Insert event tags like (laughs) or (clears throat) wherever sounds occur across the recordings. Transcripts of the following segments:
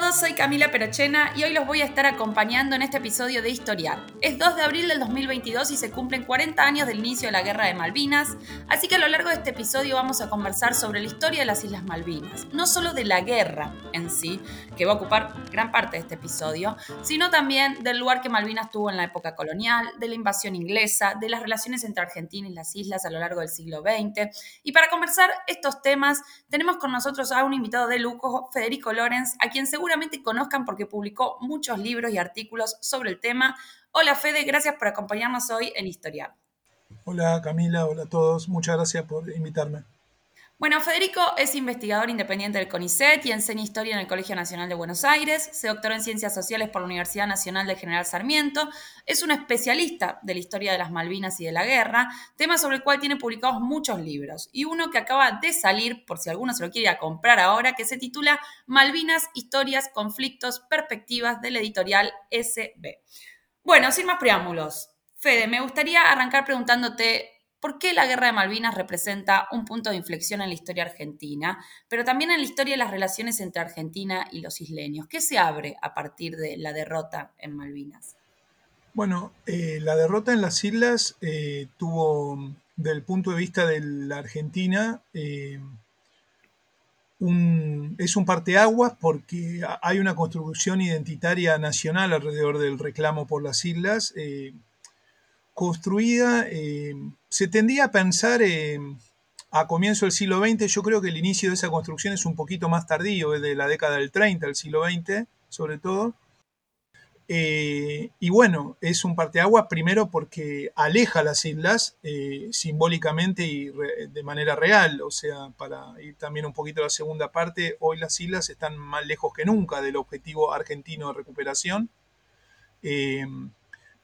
Todos, soy Camila Perochena y hoy los voy a estar acompañando en este episodio de Historiar. Es 2 de abril del 2022 y se cumplen 40 años del inicio de la Guerra de Malvinas, así que a lo largo de este episodio vamos a conversar sobre la historia de las Islas Malvinas, no solo de la guerra en sí, que va a ocupar gran parte de este episodio, sino también del lugar que Malvinas tuvo en la época colonial, de la invasión inglesa, de las relaciones entre Argentina y las islas a lo largo del siglo XX. Y para conversar estos temas, tenemos con nosotros a un invitado de lujo, Federico Lorenz, a quien seguramente conozcan porque publicó muchos libros y artículos sobre el tema. Hola Fede, gracias por acompañarnos hoy en Historia. Hola Camila, hola a todos, muchas gracias por invitarme. Bueno, Federico es investigador independiente del CONICET y enseña historia en el Colegio Nacional de Buenos Aires. Se doctoró en Ciencias Sociales por la Universidad Nacional de General Sarmiento. Es un especialista de la historia de las Malvinas y de la guerra, tema sobre el cual tiene publicados muchos libros. Y uno que acaba de salir, por si alguno se lo quiere comprar ahora, que se titula Malvinas, Historias, Conflictos, Perspectivas del editorial SB. Bueno, sin más preámbulos. Fede, me gustaría arrancar preguntándote ¿Por qué la Guerra de Malvinas representa un punto de inflexión en la historia argentina, pero también en la historia de las relaciones entre Argentina y los isleños? ¿Qué se abre a partir de la derrota en Malvinas? Bueno, eh, la derrota en las islas eh, tuvo, del punto de vista de la Argentina, eh, es un parteaguas porque hay una construcción identitaria nacional alrededor del reclamo por las islas construida, eh, se tendía a pensar eh, a comienzo del siglo XX, yo creo que el inicio de esa construcción es un poquito más tardío, es de la década del 30 al siglo XX, sobre todo. Eh, y bueno, es un parteaguas primero porque aleja las islas simbólicamente y de manera real, o sea, para ir también un poquito a la segunda parte, hoy las islas están más lejos que nunca del objetivo argentino de recuperación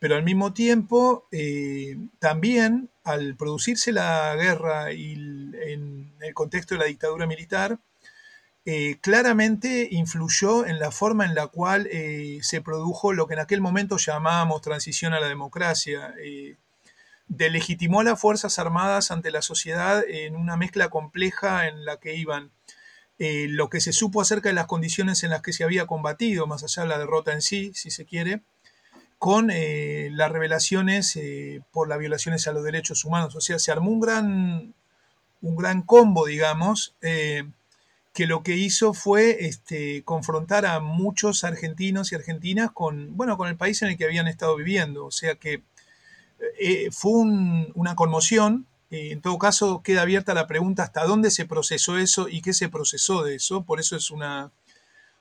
pero al mismo tiempo eh, también al producirse la guerra y en el contexto de la dictadura militar, eh, claramente influyó en la forma en la cual eh, se produjo lo que en aquel momento llamábamos transición a la democracia. delegitimó a las Fuerzas Armadas ante la sociedad en una mezcla compleja en la que iban lo que se supo acerca de las condiciones en las que se había combatido, más allá de la derrota en sí, si se quiere, con eh, las revelaciones eh, por las violaciones a los derechos humanos. O sea, se armó un gran, un gran combo, digamos, eh, que lo que hizo fue este, confrontar a muchos argentinos y argentinas con, bueno, con el país en el que habían estado viviendo. O sea que fue una conmoción. en todo caso, queda abierta la pregunta hasta dónde se procesó eso y qué se procesó de eso. Por eso es una,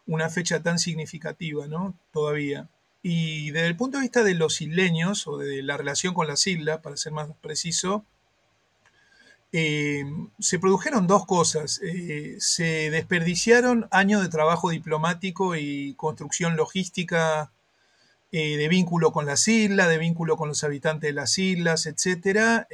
una fecha tan significativa, ¿no? Todavía. Y desde el punto de vista de los isleños, o de la relación con las islas, para ser más preciso, eh, se produjeron dos cosas. Eh, se desperdiciaron años de trabajo diplomático y construcción logística eh, de vínculo con las islas, de vínculo con los habitantes de las islas, etc.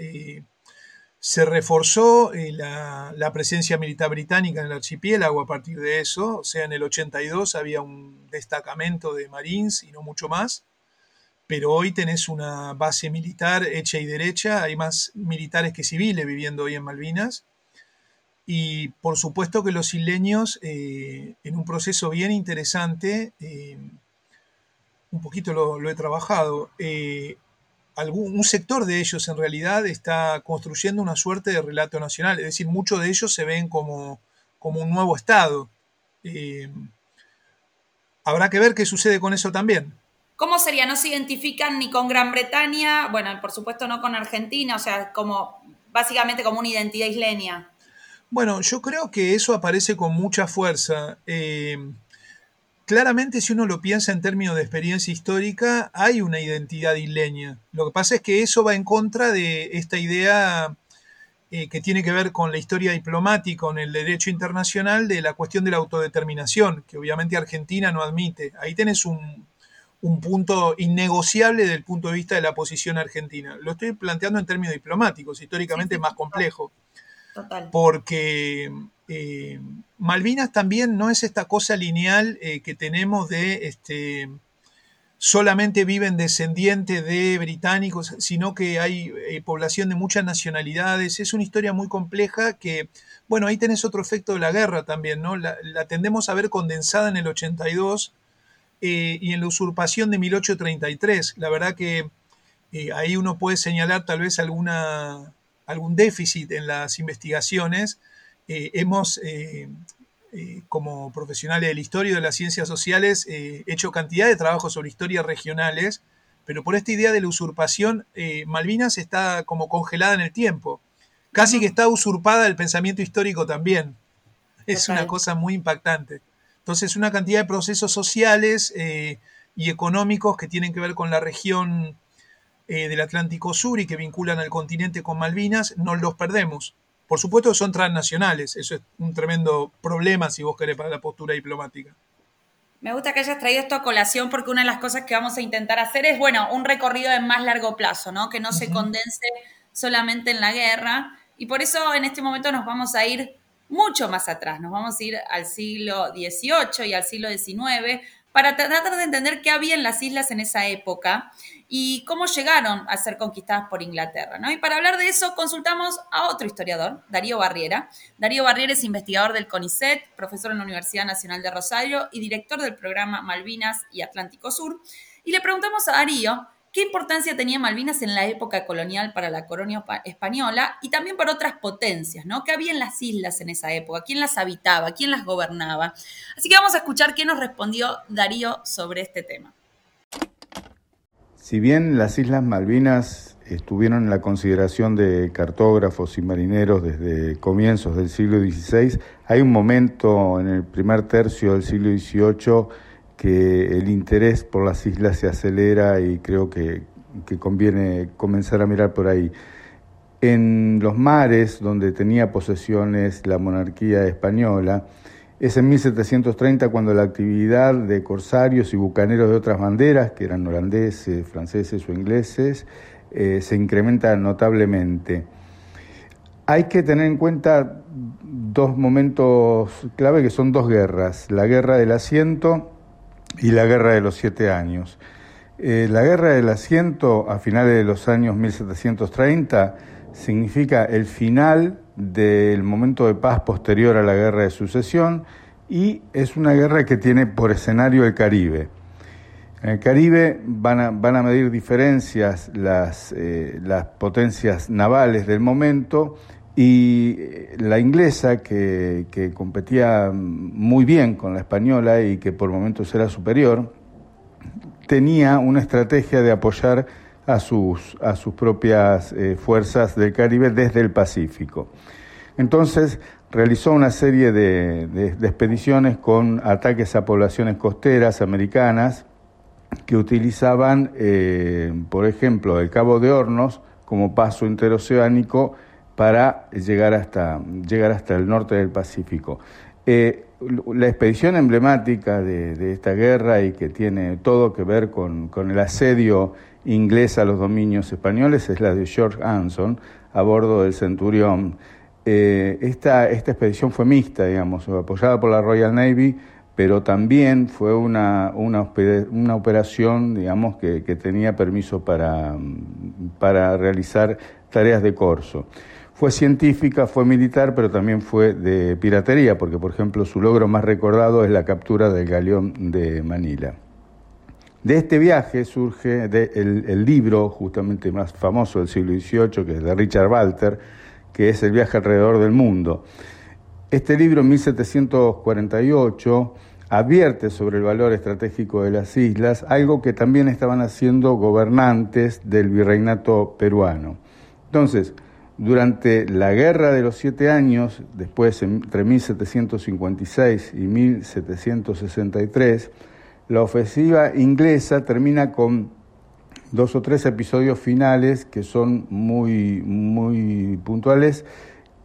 Se reforzó eh, la, presencia militar británica en el archipiélago a partir de eso, o sea, en el 82 había un destacamento de marines y no mucho más, pero hoy tenés una base militar hecha y derecha, hay más militares que civiles viviendo hoy en Malvinas, y por supuesto que los isleños, eh, en un proceso bien interesante, eh, un poquito lo he trabajado, un sector de ellos en realidad está construyendo una suerte de relato nacional, es decir, muchos de ellos se ven como, como un nuevo Estado. Eh, habrá que ver qué sucede con eso también. ¿Cómo sería? ¿No se identifican ni con Gran Bretaña? Bueno, por supuesto no con Argentina, o sea, como básicamente como una identidad isleña. Bueno, yo creo que eso aparece con mucha fuerza. Eh, claramente si uno lo piensa en términos de experiencia histórica, hay una identidad isleña. Lo que pasa es que eso va en contra de esta idea eh, que tiene que ver con la historia diplomática, con el derecho internacional, de la cuestión de la autodeterminación, que obviamente Argentina no admite. Ahí tenés un, punto innegociable desde el punto de vista de la posición argentina. Lo estoy planteando en términos diplomáticos, históricamente es más complejo. Porque eh, Malvinas también no es esta cosa lineal eh, que tenemos de este, solamente viven descendientes de británicos, sino que hay eh, población de muchas nacionalidades. Es una historia muy compleja que, bueno, ahí tenés otro efecto de la guerra también, ¿no? La, tendemos a ver condensada en el 82 y en la usurpación de 1833. La verdad que ahí uno puede señalar tal vez alguna, algún déficit en las investigaciones eh, hemos, eh, eh, como profesionales de la historia y de las ciencias sociales, hecho cantidad de trabajos sobre historias regionales, pero por esta idea de la usurpación, Malvinas está como congelada en el tiempo. Casi que está usurpada el pensamiento histórico también. Es una cosa muy impactante. Entonces, una cantidad de procesos sociales y económicos que tienen que ver con la región del Atlántico Sur y que vinculan al continente con Malvinas, no los perdemos. Por supuesto son transnacionales, eso es un tremendo problema si vos querés para la postura diplomática. Me gusta que hayas traído esto a colación porque una de las cosas que vamos a intentar hacer es, bueno, un recorrido de más largo plazo, ¿no? Que no se condense solamente en la guerra. Y por eso en este momento nos vamos a ir mucho más atrás, nos vamos a ir al siglo XVIII y al siglo XIX para tratar de entender qué había en las islas en esa época y cómo llegaron a ser conquistadas por Inglaterra. ¿no? Y para hablar de eso consultamos a otro historiador, Darío Barriera. Darío Barriera es investigador del CONICET, profesor en la Universidad Nacional de Rosario y director del programa Malvinas y Atlántico Sur. Y le preguntamos a Darío qué importancia tenía Malvinas en la época colonial para la colonia española y también para otras potencias, ¿no? ¿Qué había en las islas en esa época? ¿Quién las habitaba? ¿Quién las gobernaba? Así que vamos a escuchar qué nos respondió Darío sobre este tema. Si bien las Islas Malvinas estuvieron en la consideración de cartógrafos y marineros desde comienzos del siglo XVI, hay un momento en el primer tercio del siglo XVIII que el interés por las islas se acelera y creo que, que conviene comenzar a mirar por ahí. En los mares donde tenía posesiones la monarquía española, es en 1730 cuando la actividad de corsarios y bucaneros de otras banderas, que eran holandeses, franceses o ingleses, eh, se incrementa notablemente. Hay que tener en cuenta dos momentos clave que son dos guerras, la guerra del asiento y la guerra de los siete años. Eh, la guerra del asiento a finales de los años 1730 significa el final del momento de paz posterior a la guerra de sucesión y es una guerra que tiene por escenario el Caribe. En el Caribe van a, medir diferencias eh, las potencias navales del momento y eh, la inglesa, que, competía muy bien con la española y que por momentos era superior, tenía una estrategia de apoyar a sus, a sus propias eh, fuerzas del Caribe desde el Pacífico. Entonces realizó una serie de, expediciones con ataques a poblaciones costeras americanas que utilizaban, eh, por ejemplo, el Cabo de Hornos como paso interoceánico para llegar hasta, llegar hasta el norte del Pacífico. Eh, la expedición emblemática de, esta guerra y que tiene todo que ver con, el asedio inglés a los dominios españoles es la de George Anson a bordo del Centurión. Eh, esta, esta expedición fue mixta, digamos, apoyada por la Royal Navy, pero también fue una, una, una operación, digamos, que, que tenía permiso para, para realizar tareas de corso. Fue científica, fue militar, pero también fue de piratería, porque, por ejemplo, su logro más recordado es la captura del galeón de Manila. De este viaje surge el, libro justamente más famoso del siglo XVIII, que es de Richard Walter, que es El viaje alrededor del mundo. Este libro, en 1748, advierte sobre el valor estratégico de las islas, algo que también estaban haciendo gobernantes del virreinato peruano. Entonces, durante la Guerra de los Siete Años, después entre 1756 y 1763, la ofensiva inglesa termina con dos o tres episodios finales que son muy, muy puntuales,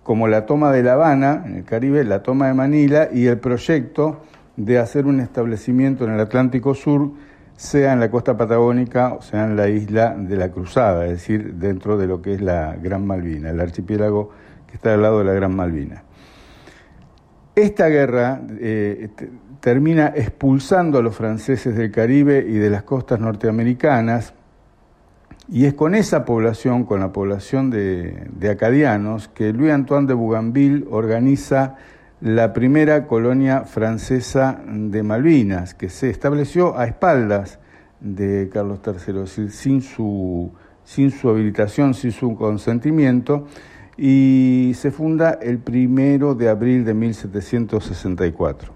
como la toma de La Habana, en el Caribe, la toma de Manila y el proyecto de hacer un establecimiento en el Atlántico Sur, sea en la costa patagónica o sea en la isla de la Cruzada, es decir, dentro de lo que es la Gran Malvina, el archipiélago que está al lado de la Gran Malvina. Esta guerra eh, termina expulsando a los franceses del Caribe y de las costas norteamericanas, y es con esa población, con la población de, de acadianos, que Louis Antoine de Bougainville organiza la primera colonia francesa de Malvinas, que se estableció a espaldas de Carlos III, sin su, sin su habilitación, sin su consentimiento, y se funda el primero de abril de 1764.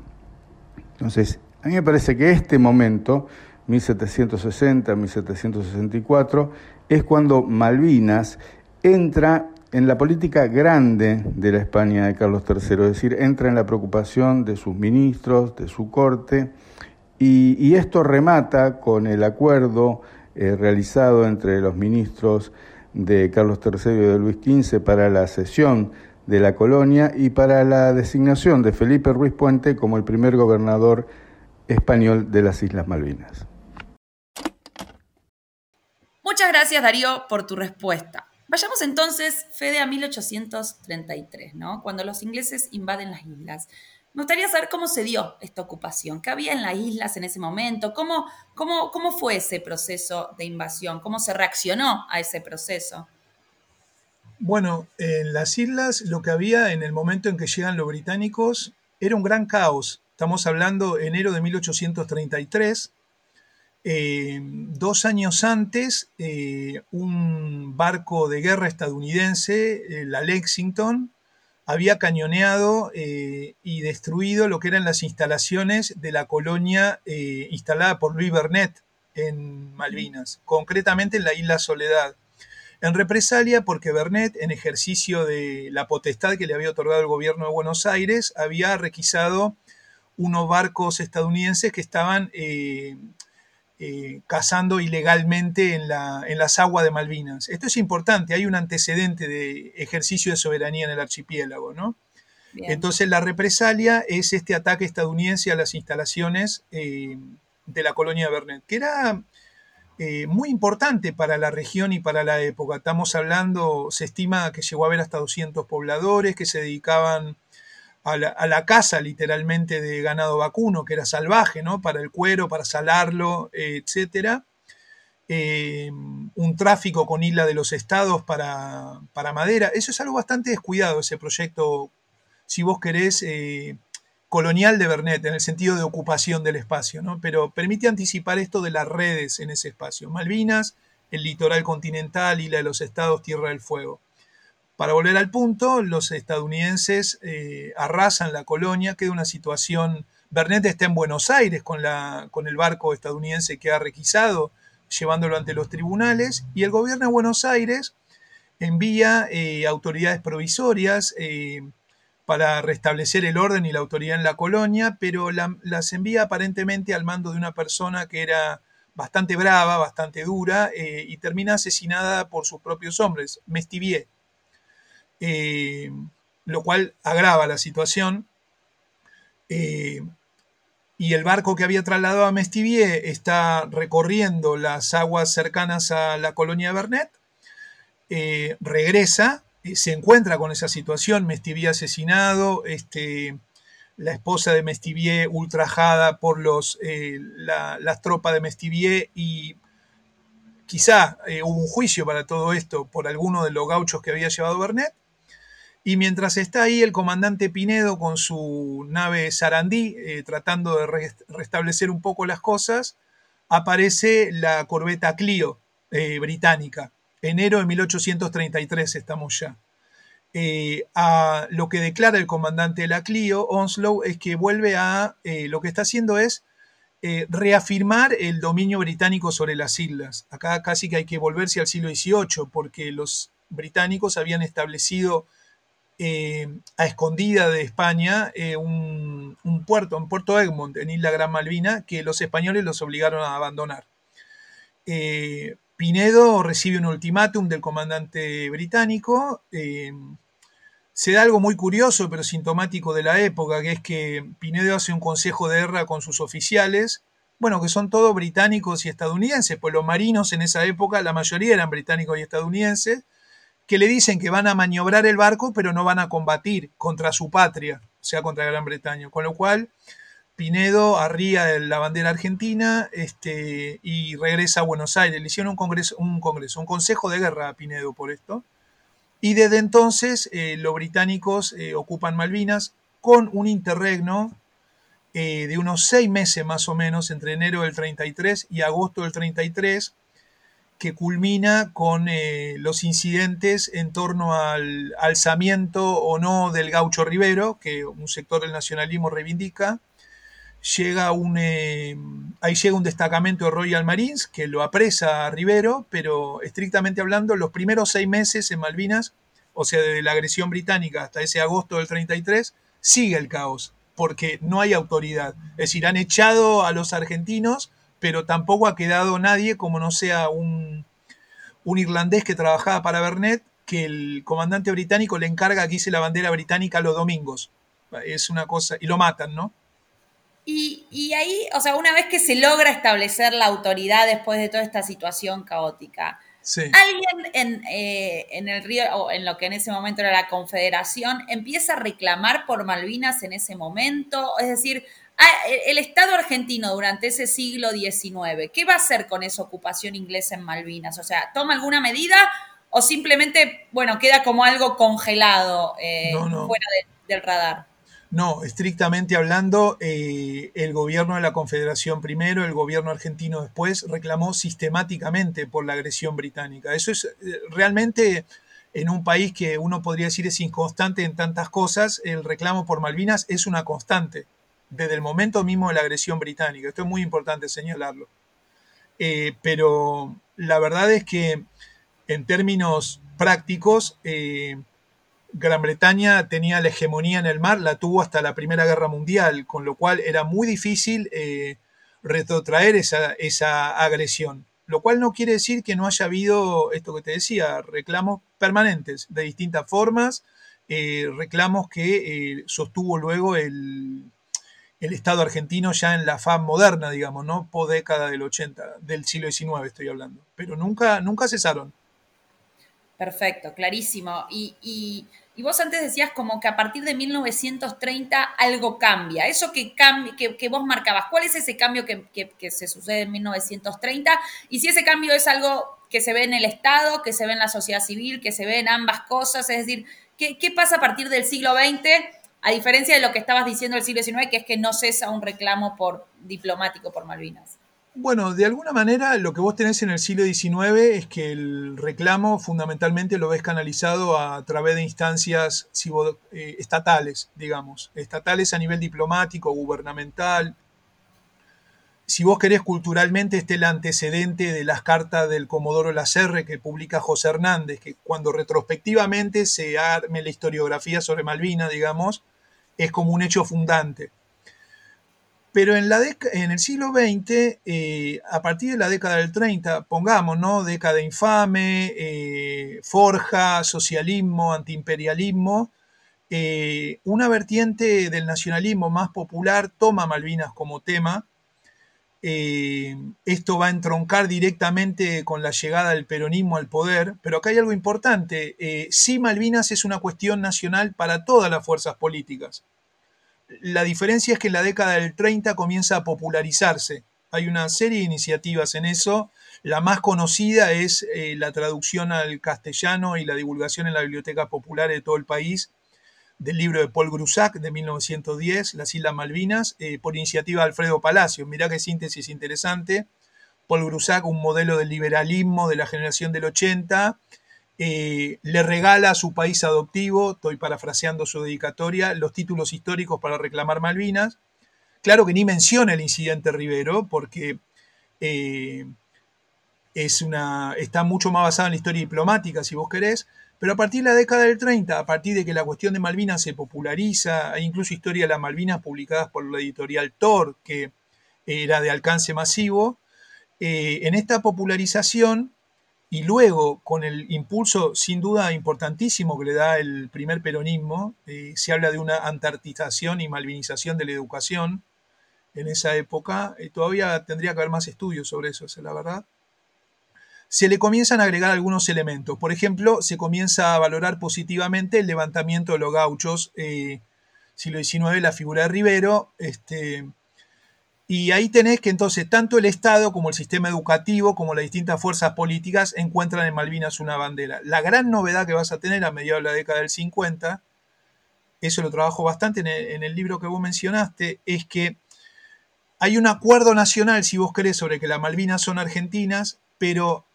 Entonces, a mí me parece que este momento, 1760-1764, es cuando Malvinas entra en la política grande de la España de Carlos III, es decir, entra en la preocupación de sus ministros, de su corte, y, esto remata con el acuerdo eh, realizado entre los ministros de Carlos III y de Luis XV para la cesión de la colonia y para la designación de Felipe Ruiz Puente como el primer gobernador español de las Islas Malvinas. Muchas gracias Darío por tu respuesta. Vayamos entonces, Fede, a 1833, ¿no? Cuando los ingleses invaden las islas. Me gustaría saber cómo se dio esta ocupación, qué había en las islas en ese momento, cómo, cómo, cómo fue ese proceso de invasión, cómo se reaccionó a ese proceso. Bueno, en las islas lo que había en el momento en que llegan los británicos era un gran caos. Estamos hablando enero de 1833, eh, dos años antes, eh, un barco de guerra estadounidense, eh, la Lexington, había cañoneado y destruido lo que eran las instalaciones de la colonia instalada por Louis Bernet en Malvinas, concretamente en la isla Soledad. En represalia porque Bernet, en ejercicio de la potestad que le había otorgado el gobierno de Buenos Aires, había requisado unos barcos estadounidenses que estaban cazando ilegalmente en, las aguas de Malvinas. Esto es importante, hay un antecedente de ejercicio de soberanía en el archipiélago, ¿no? Entonces la represalia es este ataque estadounidense a las instalaciones eh, de la colonia de Bernet, que era eh, muy importante para la región y para la época. Estamos hablando, se estima que llegó a haber hasta 200 pobladores que se dedicaban a la, caza literalmente de ganado vacuno, que era salvaje, ¿no? Para el cuero, para salarlo, etc. Eh, un tráfico con Isla de los Estados para, madera. Eso es algo bastante descuidado, ese proyecto, si vos querés, eh, colonial de Bernet, en el sentido de ocupación del espacio, ¿no? Pero permite anticipar esto de las redes en ese espacio. Malvinas, el litoral continental, Isla de los Estados, Tierra del Fuego. Para volver al punto, los estadounidenses eh, arrasan la colonia, queda una situación... Bernet está en Buenos Aires con, el barco estadounidense que ha requisado, llevándolo ante los tribunales, y el gobierno de Buenos Aires envía eh, autoridades provisorias eh, para restablecer el orden y la autoridad en la colonia, pero las envía aparentemente al mando de una persona que era bastante brava, bastante dura, y termina asesinada por sus propios hombres, Mestivier. Eh, lo cual agrava la situación. Eh, y el barco que había trasladado a Mestivier está recorriendo las aguas cercanas a la colonia de Bernet, eh, regresa, se encuentra con esa situación, Mestivier asesinado, este, la esposa de Mestivier ultrajada por los, las tropas de Mestivier y quizá hubo un juicio para todo esto por alguno de los gauchos que había llevado Bernet. Y mientras está ahí el comandante Pinedo con su nave Sarandí, eh, tratando de restablecer un poco las cosas, aparece la corbeta Clio eh, británica. Enero de 1833 estamos ya. Eh, a lo que declara el comandante de la Clio, Onslow, es que vuelve a, lo que está haciendo es reafirmar el dominio británico sobre las islas. Acá casi que hay que volverse al siglo XVIII, porque los británicos habían establecido eh, a escondida de España eh, un, puerto, en Puerto Egmont, en Isla Gran Malvina, que los españoles los obligaron a abandonar. Eh, Pinedo recibe un ultimátum del comandante británico. se da algo muy curioso, pero sintomático de la época, que es que Pinedo hace un consejo de guerra con sus oficiales, bueno, que son todos británicos y estadounidenses, pues los marinos en esa época, la mayoría eran británicos y estadounidenses, que le dicen que van a maniobrar el barco, pero no van a combatir contra su patria, sea, contra Gran Bretaña. Con lo cual, Pinedo arría la bandera argentina este, y regresa a Buenos Aires. Le hicieron un congreso, un congreso, un consejo de guerra a Pinedo por esto. Y desde entonces eh, los británicos eh, ocupan Malvinas con un interregno eh, de unos seis meses más o menos, entre enero del 33 y agosto del 33, que culmina con los incidentes en torno al alzamiento o no del gaucho Rivero, que un sector del nacionalismo reivindica, llega un, ahí llega un destacamento de Royal Marines que lo apresa a Rivero, pero estrictamente hablando, los primeros seis meses en Malvinas, o sea, desde la agresión británica hasta ese agosto del 33, sigue el caos, porque no hay autoridad. Es decir, han echado a los argentinos, pero tampoco ha quedado nadie, como no sea un, un irlandés que trabajaba para Bernet, que el comandante británico le encarga que hice la bandera británica los domingos. Es una cosa, y lo matan, ¿no? Y, ahí, o sea, una vez que se logra establecer la autoridad después de toda esta situación caótica, alguien en, eh, en, el río, o en lo que en ese momento era la Confederación, empieza a reclamar por Malvinas en ese momento. Es decir, el Estado argentino durante ese siglo XIX, ¿qué va a hacer con esa ocupación inglesa en Malvinas? O sea, ¿toma alguna medida o simplemente, bueno, queda como algo congelado eh, fuera del radar? No, estrictamente hablando, eh, el gobierno de la Confederación primero, el gobierno argentino después, reclamó sistemáticamente por la agresión británica. Eso es eh, realmente en un país que uno podría decir es inconstante en tantas cosas, el reclamo por Malvinas es una constante, desde el momento mismo de la agresión británica. Esto es muy importante señalarlo. Eh, pero la verdad es que en términos prácticos, Gran Bretaña tenía la hegemonía en el mar, la tuvo hasta la Primera Guerra Mundial, con lo cual era muy difícil eh, retrotraer esa, agresión. Lo cual no quiere decir que no haya habido, esto que te decía, reclamos permanentes de distintas formas, eh, reclamos que eh, sostuvo luego el, el, Estado argentino ya en la faz moderna, digamos, ¿no? Po década del 80, del siglo XIX estoy hablando. Pero nunca, nunca cesaron. Perfecto, clarísimo. Y, vos antes decías como que a partir de 1930 algo cambia. Eso que, que, vos marcabas, ¿cuál es ese cambio que, se sucede en 1930? Y si ese cambio es algo que se ve en el Estado, que se ve en la sociedad civil, que se ve en ambas cosas, es decir, ¿qué, qué pasa a partir del siglo XX? A diferencia de lo que estabas diciendo del siglo XIX, que es que no cesa un reclamo por diplomático por Malvinas. Bueno, de alguna manera lo que vos tenés en el siglo XIX es que el reclamo fundamentalmente lo ves canalizado a, través de instancias eh, estatales, digamos, estatales a nivel diplomático, gubernamental. Si vos querés culturalmente, este el antecedente de las cartas del Comodoro Lacerre que publica José Hernández, que cuando retrospectivamente se arme la historiografía sobre Malvina, digamos, es como un hecho fundante. Pero en, la en el siglo XX, eh, a partir de la década del 30, pongamos, ¿no? Década infame, eh, forja, socialismo, antiimperialismo, eh, una vertiente del nacionalismo más popular toma Malvinas como tema. Esto va a entroncar directamente con la llegada del peronismo al poder, pero acá hay algo importante. sí, Malvinas es una cuestión nacional para todas las fuerzas políticas la diferencia es que en la década del 30 comienza a popularizarse. Hay una serie de iniciativas en eso. La más conocida es eh, la traducción al castellano y la divulgación en la biblioteca popular de todo el país del libro de Paul Grusac de 1910, Las Islas Malvinas, eh, por iniciativa de Alfredo Palacios. Mirá qué síntesis interesante. Paul Grusac, un modelo del liberalismo de la generación del 80, eh, le regala a su país adoptivo, estoy parafraseando su dedicatoria, los títulos históricos para reclamar Malvinas. Claro que ni menciona el incidente Rivero, porque eh, es una, está mucho más basado en la historia diplomática, si vos querés, pero a partir de la década del 30, a partir de que la cuestión de Malvinas se populariza, hay incluso historia de las Malvinas publicadas por la editorial Thor, que era de alcance masivo, eh, en esta popularización y luego, con el impulso sin duda importantísimo que le da el primer peronismo, eh, se habla de una antartización y malvinización de la educación en esa época. Eh, todavía tendría que haber más estudios sobre eso, es la verdad. Se le comienzan a agregar algunos elementos. Por ejemplo, se comienza a valorar positivamente el levantamiento de los gauchos, eh, siglo XIX, la figura de Rivero. Este, y ahí tenés que entonces tanto el Estado como el sistema educativo, como las distintas fuerzas políticas encuentran en Malvinas una bandera. La gran novedad que vas a tener a mediados de la década del 50, eso lo trabajo bastante en el, en el libro que vos mencionaste, es que hay un acuerdo nacional, si vos querés, sobre que las Malvinas son argentinas, pero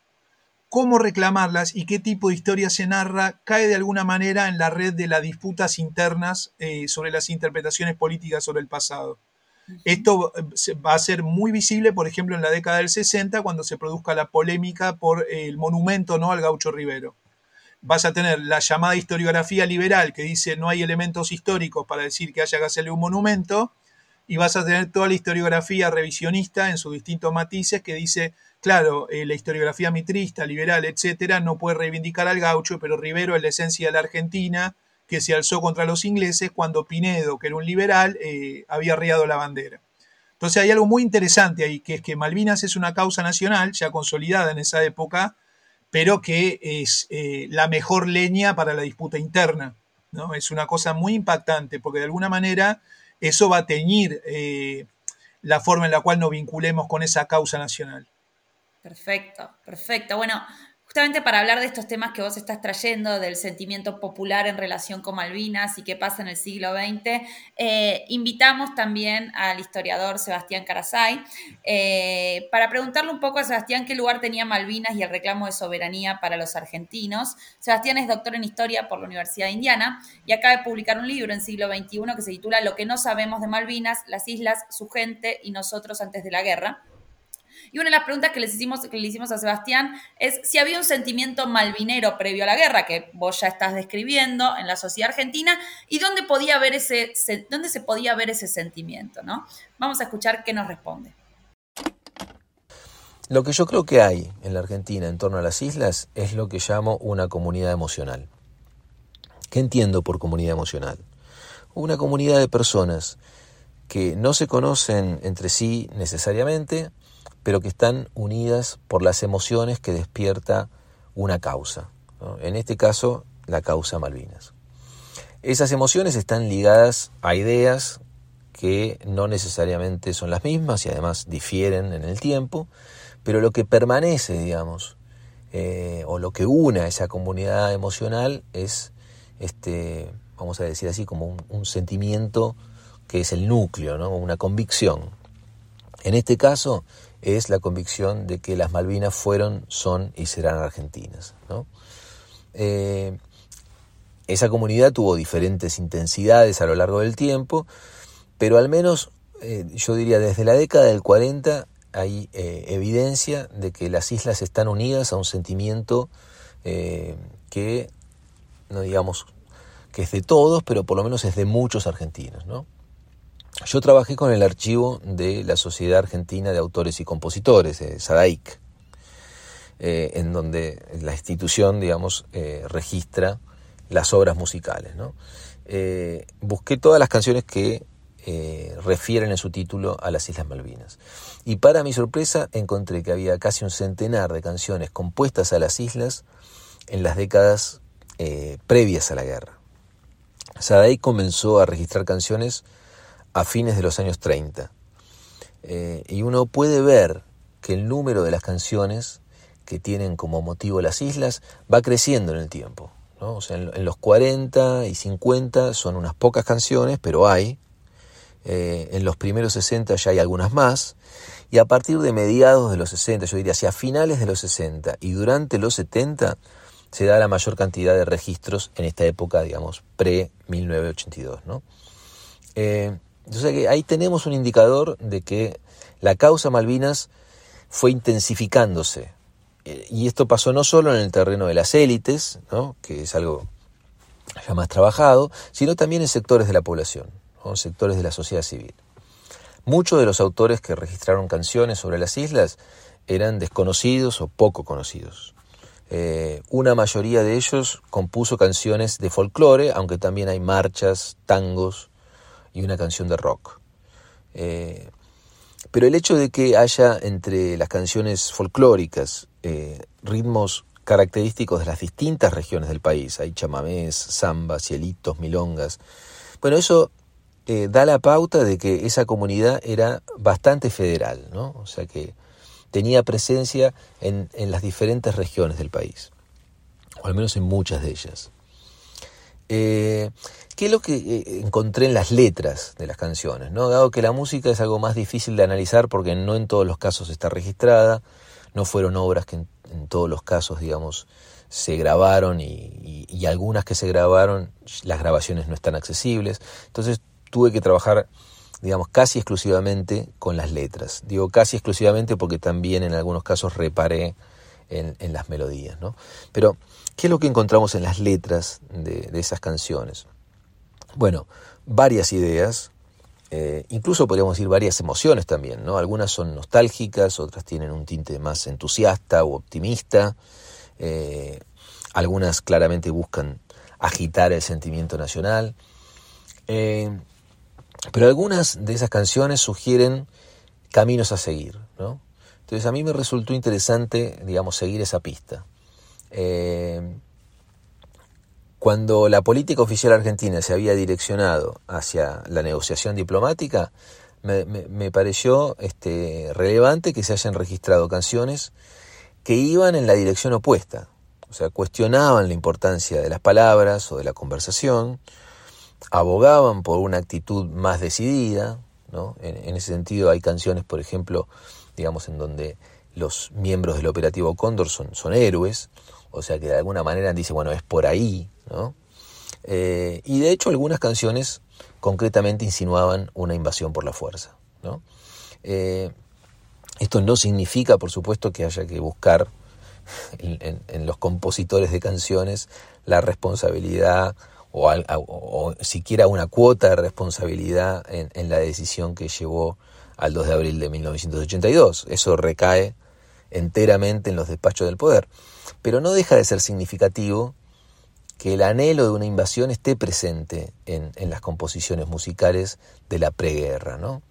cómo reclamarlas y qué tipo de historia se narra cae de alguna manera en la red de las disputas internas eh, sobre las interpretaciones políticas sobre el pasado. Esto eh, va a ser muy visible, por ejemplo, en la década del 60, cuando se produzca la polémica por el monumento ¿no? al gaucho Rivero. Vas a tener la llamada historiografía liberal, que dice no hay elementos históricos para decir que haya que hacerle un monumento, y vas a tener toda la historiografía revisionista en sus distintos matices que dice, claro, eh, la historiografía mitrista, liberal, etcétera, no puede reivindicar al gaucho, pero Rivero es la esencia de la Argentina que se alzó contra los ingleses cuando Pinedo, que era un liberal, eh, había arriado la bandera. Entonces hay algo muy interesante ahí, que es que Malvinas es una causa nacional ya consolidada en esa época, pero que es eh, la mejor leña para la disputa interna. ¿no? Es una cosa muy impactante, porque de alguna manera eso va a teñir la forma en la cual nos vinculemos con esa causa nacional. Perfecto, perfecto. Bueno, justamente para hablar de estos temas que vos estás trayendo, del sentimiento popular en relación con Malvinas y qué pasa en el siglo XX, eh, invitamos también al historiador Sebastián Carasay eh, para preguntarle un poco a Sebastián qué lugar tenía Malvinas y el reclamo de soberanía para los argentinos. Sebastián es doctor en historia por la Universidad de Indiana y acaba de publicar un libro en siglo XXI que se titula Lo que no sabemos de Malvinas, las islas, su gente y nosotros antes de la guerra y una de las preguntas que, les hicimos, que le hicimos a Sebastián es si había un sentimiento malvinero previo a la guerra, que vos ya estás describiendo en la sociedad argentina, y dónde, podía ver ese, dónde se podía ver ese sentimiento. ¿no? Vamos a escuchar qué nos responde. Lo que yo creo que hay en la Argentina en torno a las islas es lo que llamo una comunidad emocional. ¿Qué entiendo por comunidad emocional? Una comunidad de personas que no se conocen entre sí necesariamente, pero que están unidas por las emociones que despierta una causa. En este caso, la causa Malvinas. Esas emociones están ligadas a ideas que no necesariamente son las mismas y además difieren en el tiempo, pero lo que permanece, digamos, eh, o lo que une esa comunidad emocional es, este, vamos a decir así, como un, sentimiento que es el núcleo, una convicción. En este caso, es la convicción de que las Malvinas fueron, son y serán argentinas. Eh, esa comunidad tuvo diferentes intensidades a lo largo del tiempo, pero al menos eh, yo diría desde la década del 40 hay eh, evidencia de que las islas están unidas a un sentimiento que, no digamos que es de todos, pero por lo menos es de muchos argentinos. ¿no? Yo trabajé con el archivo de la Sociedad Argentina de Autores y Compositores, eh, SADAIC, eh, en donde la institución, digamos, eh, registra las obras musicales. busqué todas las canciones que refieren en su título a las Islas Malvinas. Y para mi sorpresa encontré que había casi un centenar de canciones compuestas a las islas en las décadas previas a la guerra. Sadaic comenzó a registrar canciones a fines de los años 30. Eh, y uno puede ver que el número de las canciones que tienen como motivo las islas va creciendo en el tiempo. ¿no? O sea, en, los 40 y 50 son unas pocas canciones, pero hay. Eh, en los primeros 60 ya hay algunas más. Y a partir de mediados de los 60, yo diría hacia finales de los 60 y durante los 70, se da la mayor cantidad de registros en esta época, digamos, pre-1982. ¿no? Eh, entonces ahí tenemos un indicador de que la causa Malvinas fue intensificándose. Eh, y esto pasó no solo en el terreno de las élites, que es algo ya más trabajado, sino también en sectores de la población, en sectores de la sociedad civil. Muchos de los autores que registraron canciones sobre las islas eran desconocidos o poco conocidos. Eh, una mayoría de ellos compuso canciones de folclore, aunque también hay marchas, tangos, y una canción de rock. Eh, pero el hecho de que haya entre las canciones folclóricas ritmos característicos de las distintas regiones del país, hay chamamés, zambas, cielitos, milongas, bueno, eso da la pauta de que esa comunidad era bastante federal, ¿no? O sea que tenía presencia en, en las diferentes regiones del país, o al menos en muchas de ellas. Eh, ¿Qué es lo que eh, encontré en las letras de las canciones? ¿no? Dado que la música es algo más difícil de analizar porque no en todos los casos está registrada, no fueron obras que en, todos los casos, digamos, se grabaron y, algunas que se grabaron, las grabaciones no están accesibles. Entonces tuve que trabajar, digamos, casi exclusivamente con las letras. Digo casi exclusivamente porque también en algunos casos reparé en, en las melodías. ¿no? Pero ¿Qué es lo que encontramos en las letras de, esas canciones? Bueno, varias ideas, eh, incluso podríamos decir varias emociones también, ¿no? Algunas son nostálgicas, otras tienen un tinte más entusiasta o optimista, eh, algunas claramente buscan agitar el sentimiento nacional, eh, pero algunas de esas canciones sugieren caminos a seguir, ¿no? Entonces a mí me resultó interesante, digamos, seguir esa pista. Eh, cuando la política oficial argentina se había direccionado hacia la negociación diplomática, me, pareció este, relevante que se hayan registrado canciones que iban en la dirección opuesta, o sea, cuestionaban la importancia de las palabras o de la conversación, abogaban por una actitud más decidida, en, ese sentido hay canciones, por ejemplo, digamos, en donde los miembros del operativo Cóndor son héroes, o sea que de alguna manera dice, bueno, es por ahí, ¿no? Eh, y de hecho algunas canciones concretamente insinuaban una invasión por la fuerza, ¿no? Eh, esto no significa, por supuesto, que haya que buscar (laughs) en, los compositores de canciones la responsabilidad o, siquiera una cuota de responsabilidad en, en, la decisión que llevó al 2 de abril de 1982. Eso recae enteramente en los despachos del poder. Pero no deja de ser significativo que el anhelo de una invasión esté presente en, las composiciones musicales de la preguerra. ¿no?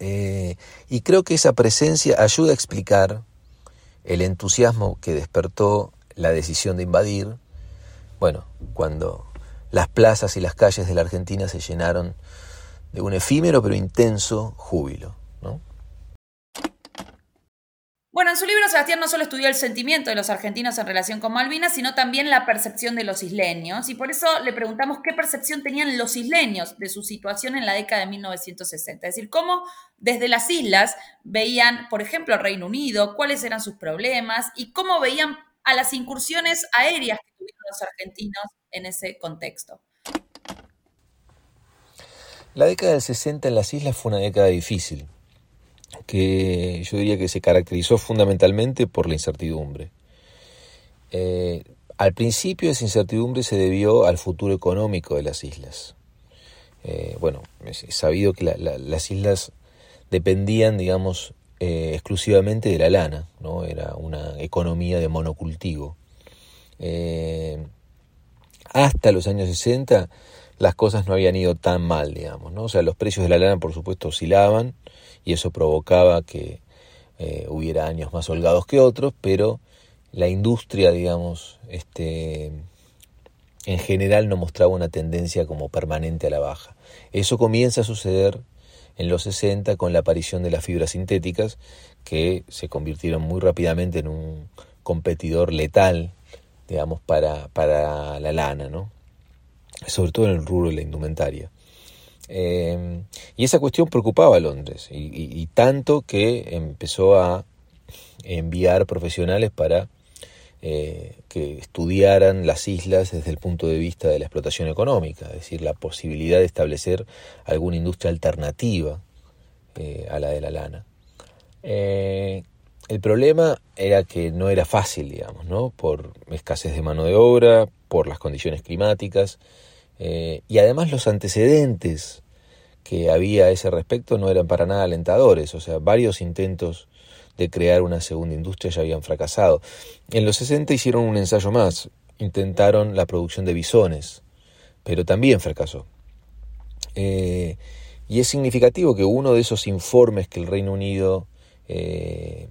Eh, y creo que esa presencia ayuda a explicar el entusiasmo que despertó la decisión de invadir, bueno, cuando las plazas y las calles de la Argentina se llenaron de un efímero pero intenso júbilo. Bueno, en su libro Sebastián no solo estudió el sentimiento de los argentinos en relación con Malvinas, sino también la percepción de los isleños. Y por eso le preguntamos qué percepción tenían los isleños de su situación en la década de 1960. Es decir, cómo desde las islas veían, por ejemplo, al Reino Unido, cuáles eran sus problemas y cómo veían a las incursiones aéreas que tuvieron los argentinos en ese contexto. La década del 60 en las islas fue una década difícil que yo diría que se caracterizó fundamentalmente por la incertidumbre. Eh, al principio esa incertidumbre se debió al futuro económico de las islas. Eh, bueno, es sabido que las islas dependían, digamos, eh, exclusivamente de la lana, ¿no? Era una economía de monocultivo. hasta los años 60 las cosas no habían ido tan mal, digamos, ¿no? O sea, los precios de la lana, por supuesto, oscilaban, y eso provocaba que eh, hubiera años más holgados que otros, pero la industria, digamos, este, en general no mostraba una tendencia como permanente a la baja. Eso comienza a suceder en los 60 con la aparición de las fibras sintéticas, que se convirtieron muy rápidamente en un competidor letal, digamos, para, para la lana, ¿no? sobre todo en el rubro de la indumentaria. Eh, y esa cuestión preocupaba a Londres, y, tanto que empezó a enviar profesionales para eh, que estudiaran las islas desde el punto de vista de la explotación económica, es decir, la posibilidad de establecer alguna industria alternativa eh, a la de la lana. el problema era que no era fácil, digamos, ¿no? por escasez de mano de obra, por las condiciones climáticas, eh, y además los antecedentes que había a ese respecto no eran para nada alentadores, o sea, varios intentos de crear una segunda industria ya habían fracasado. En los 60 hicieron un ensayo más, intentaron la producción de bisones, pero también fracasó. Eh, Y es significativo que uno de esos informes que el Reino Unido eh,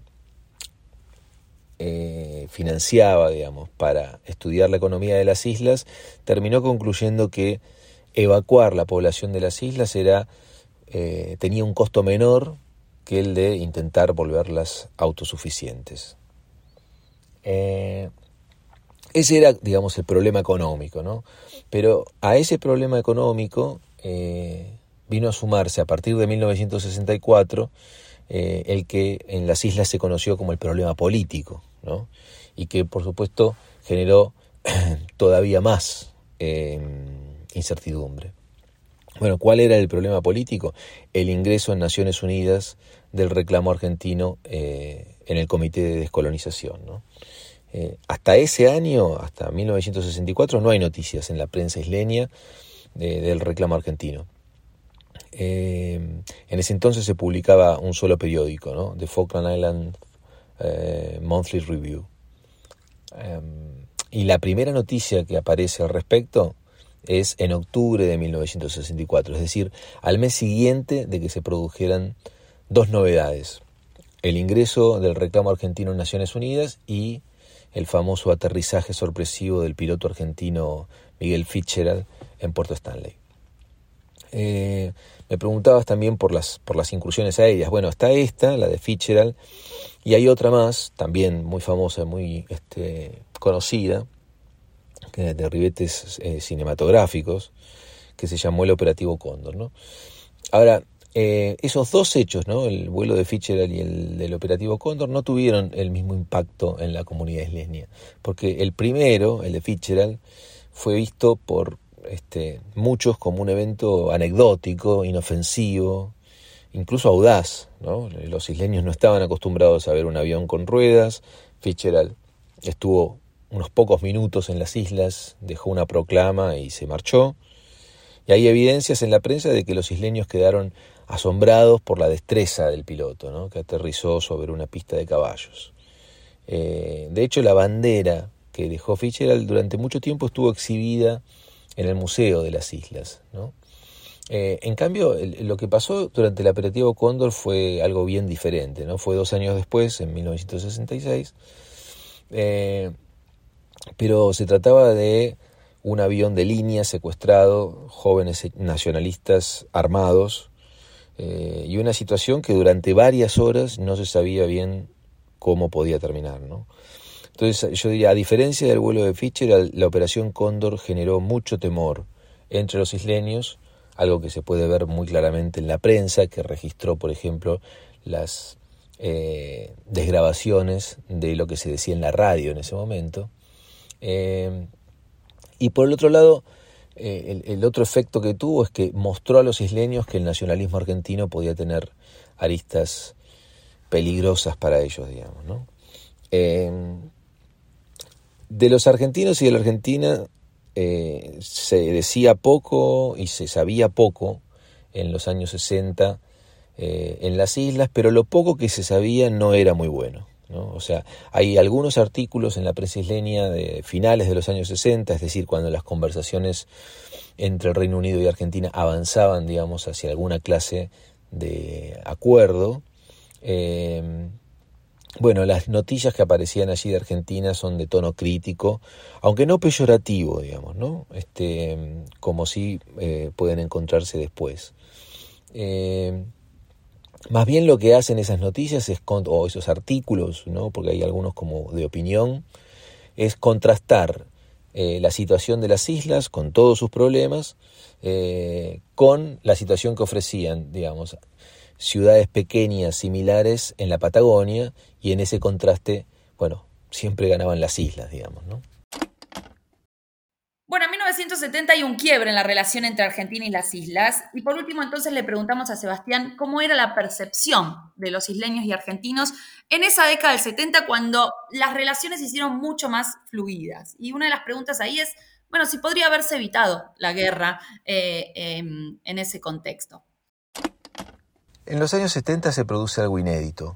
eh, financiaba, digamos, para estudiar la economía de las islas, terminó concluyendo que evacuar la población de las islas era, eh, tenía un costo menor que el de intentar volverlas autosuficientes. ese era, digamos, el problema económico, ¿no? Pero a ese problema económico vino a sumarse a partir de 1964 eh, el que en las islas se conoció como el problema político, ¿no? y que por supuesto generó (clears throat) todavía más incertidumbre. Bueno, ¿cuál era el problema político? El ingreso en Naciones Unidas del reclamo argentino eh, en el Comité de Descolonización. Eh, hasta ese año, hasta 1964, no hay noticias en la prensa isleña del reclamo argentino. Eh, en ese entonces se publicaba un solo periódico, ¿no? The Falkland Island eh, Monthly Review. Y la primera noticia que aparece al respecto es en octubre de 1964, es decir, al mes siguiente de que se produjeran dos novedades, el ingreso del reclamo argentino en Naciones Unidas y el famoso aterrizaje sorpresivo del piloto argentino Miguel Fitzgerald en Puerto Stanley. Eh, me preguntabas también por las, por las incursiones aéreas. Bueno, está esta, la de Fitzgerald, y hay otra más, también muy famosa, muy este, conocida, de ribetes eh, cinematográficos, que se llamó el Operativo Cóndor. ¿no? Ahora, eh, esos dos hechos, ¿no? el vuelo de Fitzgerald y el del Operativo Cóndor, no tuvieron el mismo impacto en la comunidad isleña, porque el primero, el de Fitzgerald, fue visto por este, muchos como un evento anecdótico, inofensivo, incluso audaz. Los isleños no estaban acostumbrados a ver un avión con ruedas. Fitzgerald estuvo unos pocos minutos en las islas, dejó una proclama y se marchó. Y hay evidencias en la prensa de que los isleños quedaron asombrados por la destreza del piloto, que aterrizó sobre una pista de caballos. Eh, de hecho, la bandera que dejó Fitzgerald durante mucho tiempo estuvo exhibida en el Museo de las Islas. ¿no? Eh, en cambio, lo que pasó durante el operativo Cóndor fue algo bien diferente. ¿no? Fue dos años después, en 1966, eh, pero se trataba de un avión de línea secuestrado, jóvenes nacionalistas armados, eh, y una situación que durante varias horas no se sabía bien cómo podía terminar. ¿no? Entonces yo diría, a diferencia del vuelo de Fischer, la operación Cóndor generó mucho temor entre los isleños, algo que se puede ver muy claramente en la prensa, que registró, por ejemplo, las eh, desgrabaciones de lo que se decía en la radio en ese momento. Eh, y por el otro lado, eh, el, otro efecto que tuvo es que mostró a los isleños que el nacionalismo argentino podía tener aristas peligrosas para ellos, digamos. ¿no? De los argentinos y de la Argentina eh, se decía poco y se sabía poco en los años 60 eh, en las islas, pero lo poco que se sabía no era muy bueno. O sea, hay algunos artículos en la prensa isleña de finales de los años 60, es decir, cuando las conversaciones entre el Reino Unido y Argentina avanzaban, digamos, hacia alguna clase de acuerdo, eh, bueno, las noticias que aparecían allí de Argentina son de tono crítico, aunque no peyorativo, digamos, ¿no? Este, como si eh, pueden encontrarse después. Eh, más bien lo que hacen esas noticias es o esos artículos, ¿no? Porque hay algunos como de opinión, es contrastar eh, la situación de las islas con todos sus problemas con la situación que ofrecían, digamos, ciudades pequeñas similares en la Patagonia y en ese contraste, bueno, siempre ganaban las islas, digamos, ¿no? Bueno, en 1970 hay un quiebre en la relación entre Argentina y las islas. Y por último, entonces le preguntamos a Sebastián cómo era la percepción de los isleños y argentinos en esa década del 70 cuando las relaciones se hicieron mucho más fluidas. Y una de las preguntas ahí es, bueno, si podría haberse evitado la guerra eh, en ese contexto. En los años 70 se produce algo inédito.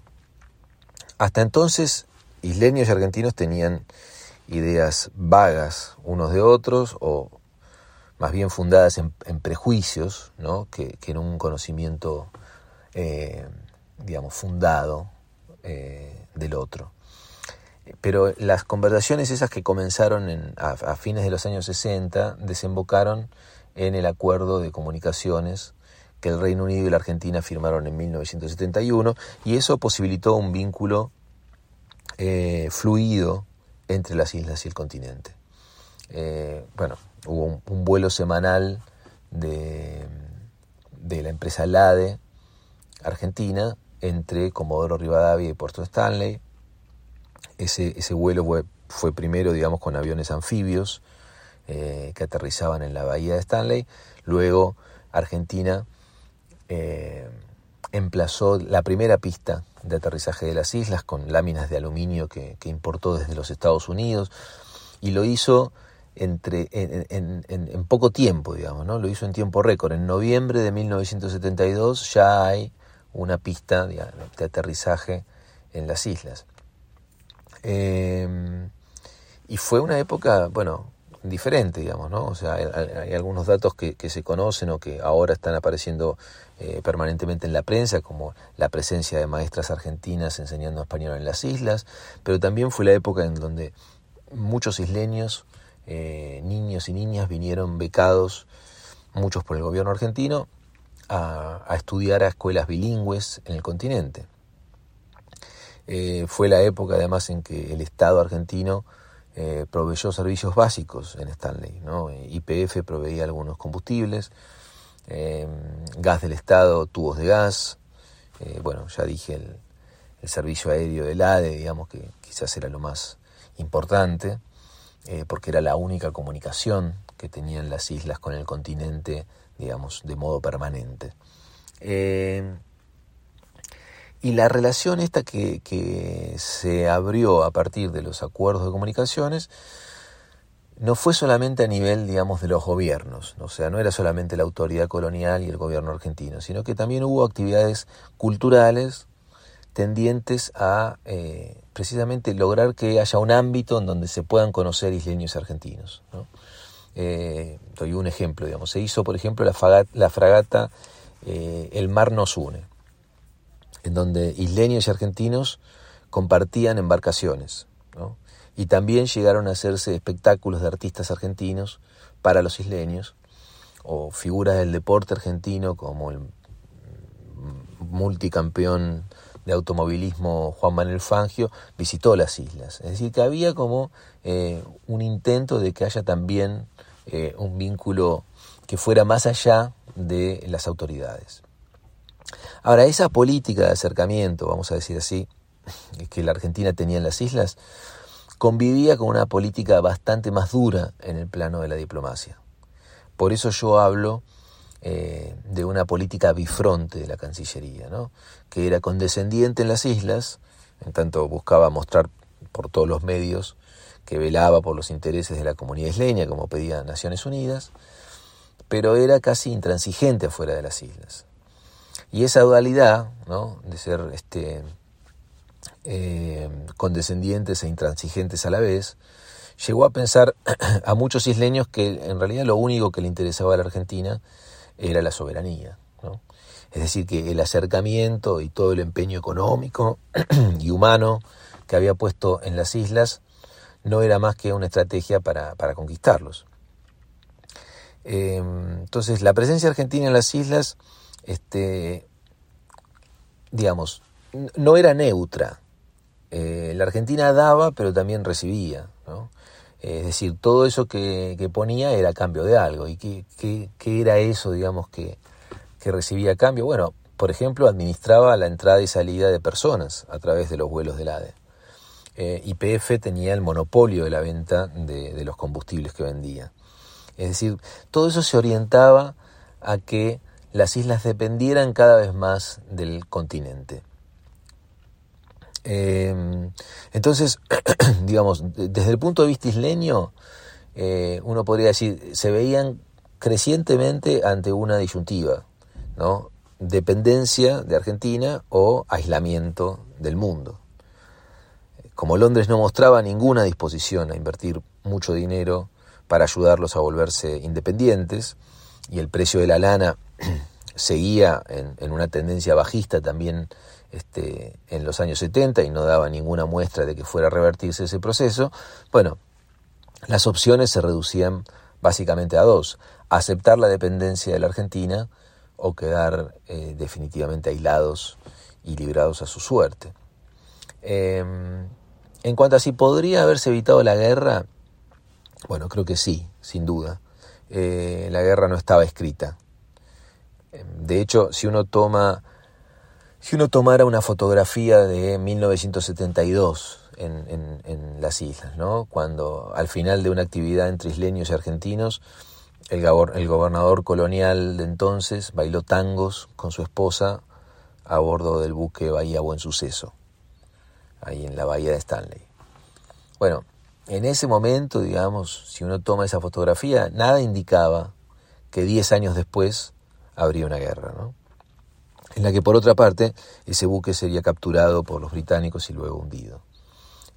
Hasta entonces, isleños y argentinos tenían ideas vagas unos de otros o más bien fundadas en, prejuicios ¿no? que, en un conocimiento, eh, digamos, fundado eh, del otro. Pero las conversaciones esas que comenzaron a, fines de los años 60 desembocaron en el acuerdo de comunicaciones que el Reino Unido y la Argentina firmaron en 1971 y eso posibilitó un vínculo eh, fluido entre las islas y el continente. Eh, bueno, hubo un, vuelo semanal de, de, la empresa LADE Argentina entre Comodoro Rivadavia y Puerto Stanley. Ese, ese vuelo fue, primero, digamos, con aviones anfibios eh, que aterrizaban en la bahía de Stanley. Luego Argentina eh, emplazó la primera pista de aterrizaje de las islas con láminas de aluminio que, importó desde los Estados Unidos y lo hizo entre, en, poco tiempo, digamos, ¿no? Lo hizo en tiempo récord. En noviembre de 1972 ya hay una pista de, aterrizaje en las islas. Em, y fue una época, bueno, diferente, digamos, ¿no? O sea, hay, algunos datos que, se conocen o que ahora están apareciendo eh, permanentemente en la prensa, como la presencia de maestras argentinas enseñando español en las islas, pero también fue la época en donde muchos isleños eh, niños y niñas vinieron becados, muchos por el gobierno argentino, a, estudiar a escuelas bilingües en el continente. Eh, fue la época además en que el Estado argentino eh, proveyó servicios básicos en Stanley. ¿no? IPF proveía algunos combustibles, gas del Estado, tubos de gas, bueno, ya dije el, el, servicio aéreo del ADE, digamos que quizás era lo más importante. Eh, porque era la única comunicación que tenían las islas con el continente, digamos, de modo permanente. Y la relación esta que, que, se abrió a partir de los acuerdos de comunicaciones no fue solamente a nivel, digamos, de los gobiernos, o sea, no era solamente la autoridad colonial y el gobierno argentino, sino que también hubo actividades culturales tendientes a eh, precisamente lograr que haya un ámbito en donde se puedan conocer isleños argentinos. Eh, doy un ejemplo, digamos. Se hizo, por ejemplo, la, la fragata eh, El Mar nos une, en donde isleños y argentinos compartían embarcaciones. Y también llegaron a hacerse espectáculos de artistas argentinos para los isleños, o figuras del deporte argentino como el multicampeón de automovilismo Juan Manuel Fangio visitó las islas. Es decir, que había como eh, un intento de que haya también eh, un vínculo que fuera más allá de las autoridades. Ahora, esa política de acercamiento, vamos a decir así, (laughs) que la Argentina tenía en las islas, convivía con una política bastante más dura en el plano de la diplomacia. Por eso yo hablo eh, de una política bifronte de la Cancillería, ¿no? que era condescendiente en las islas, en tanto buscaba mostrar por todos los medios que velaba por los intereses de la comunidad isleña, como pedía Naciones Unidas, pero era casi intransigente afuera de las islas. Y esa dualidad ¿no? de ser este, eh, condescendientes e intransigentes a la vez, llegó a pensar (clears throat) a muchos isleños que en realidad lo único que le interesaba a la Argentina era la soberanía. Es decir, que el acercamiento y todo el empeño económico (clears throat) y humano que había puesto en las islas no era más que una estrategia para, conquistarlos. Em, entonces, la presencia argentina en las islas, este, digamos, no era neutra. Eh, la Argentina daba, pero también recibía. Es decir, todo eso que, ponía era cambio de algo. ¿Y qué, qué, era eso, digamos, que, que, recibía cambio? Bueno, por ejemplo, administraba la entrada y salida de personas a través de los vuelos del ADE. Eh, YPF tenía el monopolio de la venta de los combustibles que vendía. Es decir, todo eso se orientaba a que las islas dependieran cada vez más del continente. Em, entonces, (clears throat) digamos, desde el punto de vista isleño, eh, uno podría decir, se veían crecientemente ante una disyuntiva, ¿no? Dependencia de Argentina o aislamiento del mundo. Como Londres no mostraba ninguna disposición a invertir mucho dinero para ayudarlos a volverse independientes y el precio de la lana (clears throat) seguía en, una tendencia bajista también este, en los años 70 y no daba ninguna muestra de que fuera a revertirse ese proceso, bueno, las opciones se reducían básicamente a dos, aceptar la dependencia de la Argentina o quedar eh, definitivamente aislados y librados a su suerte. Em, en cuanto a si podría haberse evitado la guerra, bueno, creo que sí, sin duda. Eh, la guerra no estaba escrita. De hecho, si uno toma, si uno tomara una fotografía de 1972 en, en, las islas, ¿no? cuando al final de una actividad entre isleños y argentinos, el, el gobernador colonial de entonces bailó tangos con su esposa a bordo del buque Bahía Buen Suceso, ahí en la bahía de Stanley. Bueno, en ese momento, digamos, si uno toma esa fotografía, nada indicaba que 10 años después habría una guerra, ¿no? En la que, por otra parte, ese buque sería capturado por los británicos y luego hundido.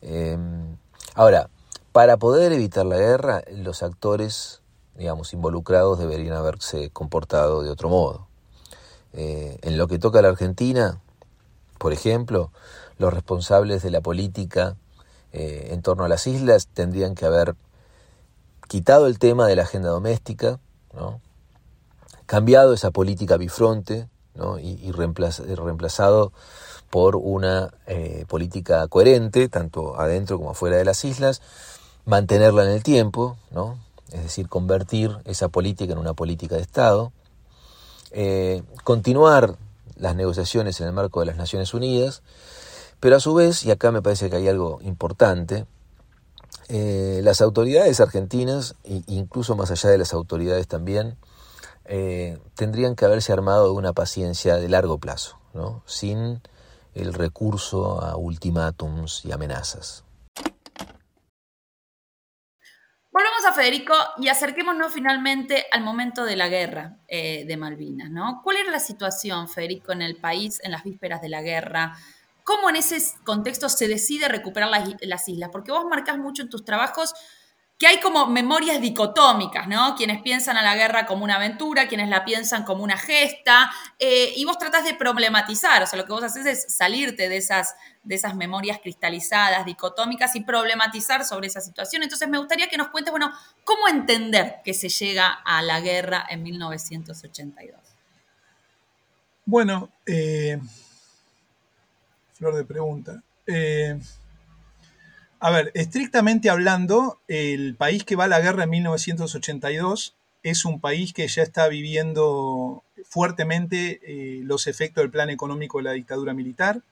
Em, ahora, para poder evitar la guerra, los actores, digamos, involucrados deberían haberse comportado de otro modo. Eh, en lo que toca a la Argentina, por ejemplo, los responsables de la política eh, en torno a las islas tendrían que haber quitado el tema de la agenda doméstica, cambiado esa política bifronte y, reemplazado por una eh, política coherente, tanto adentro como afuera de las islas, mantenerla en el tiempo, ¿no? es decir, convertir esa política en una política de Estado, eh, continuar las negociaciones en el marco de las Naciones Unidas, pero a su vez, y acá me parece que hay algo importante, eh, las autoridades argentinas, incluso más allá de las autoridades también, eh, tendrían que haberse armado de una paciencia de largo plazo, ¿no? sin el recurso a ultimátums y amenazas. Volvamos a Federico y acerquémonos finalmente al momento de la guerra eh, de Malvinas, ¿no? ¿Cuál era la situación, Federico, en el país en las vísperas de la guerra? ¿Cómo en ese contexto se decide recuperar las, islas? Porque vos marcas mucho en tus trabajos que hay como memorias dicotómicas, ¿no? Quienes piensan a la guerra como una aventura, quienes la piensan como una gesta, eh, y vos tratás de problematizar, o sea, lo que vos haces es salirte de esas, de esas memorias cristalizadas, dicotómicas, y problematizar sobre esa situación. Entonces me gustaría que nos cuentes, bueno, cómo entender que se llega a la guerra en 1982. Bueno, eh, flor de pregunta. Eh, a ver, estrictamente hablando, el país que va a la guerra en 1982 es un país que ya está viviendo fuertemente eh, los efectos del plan económico de la dictadura militar.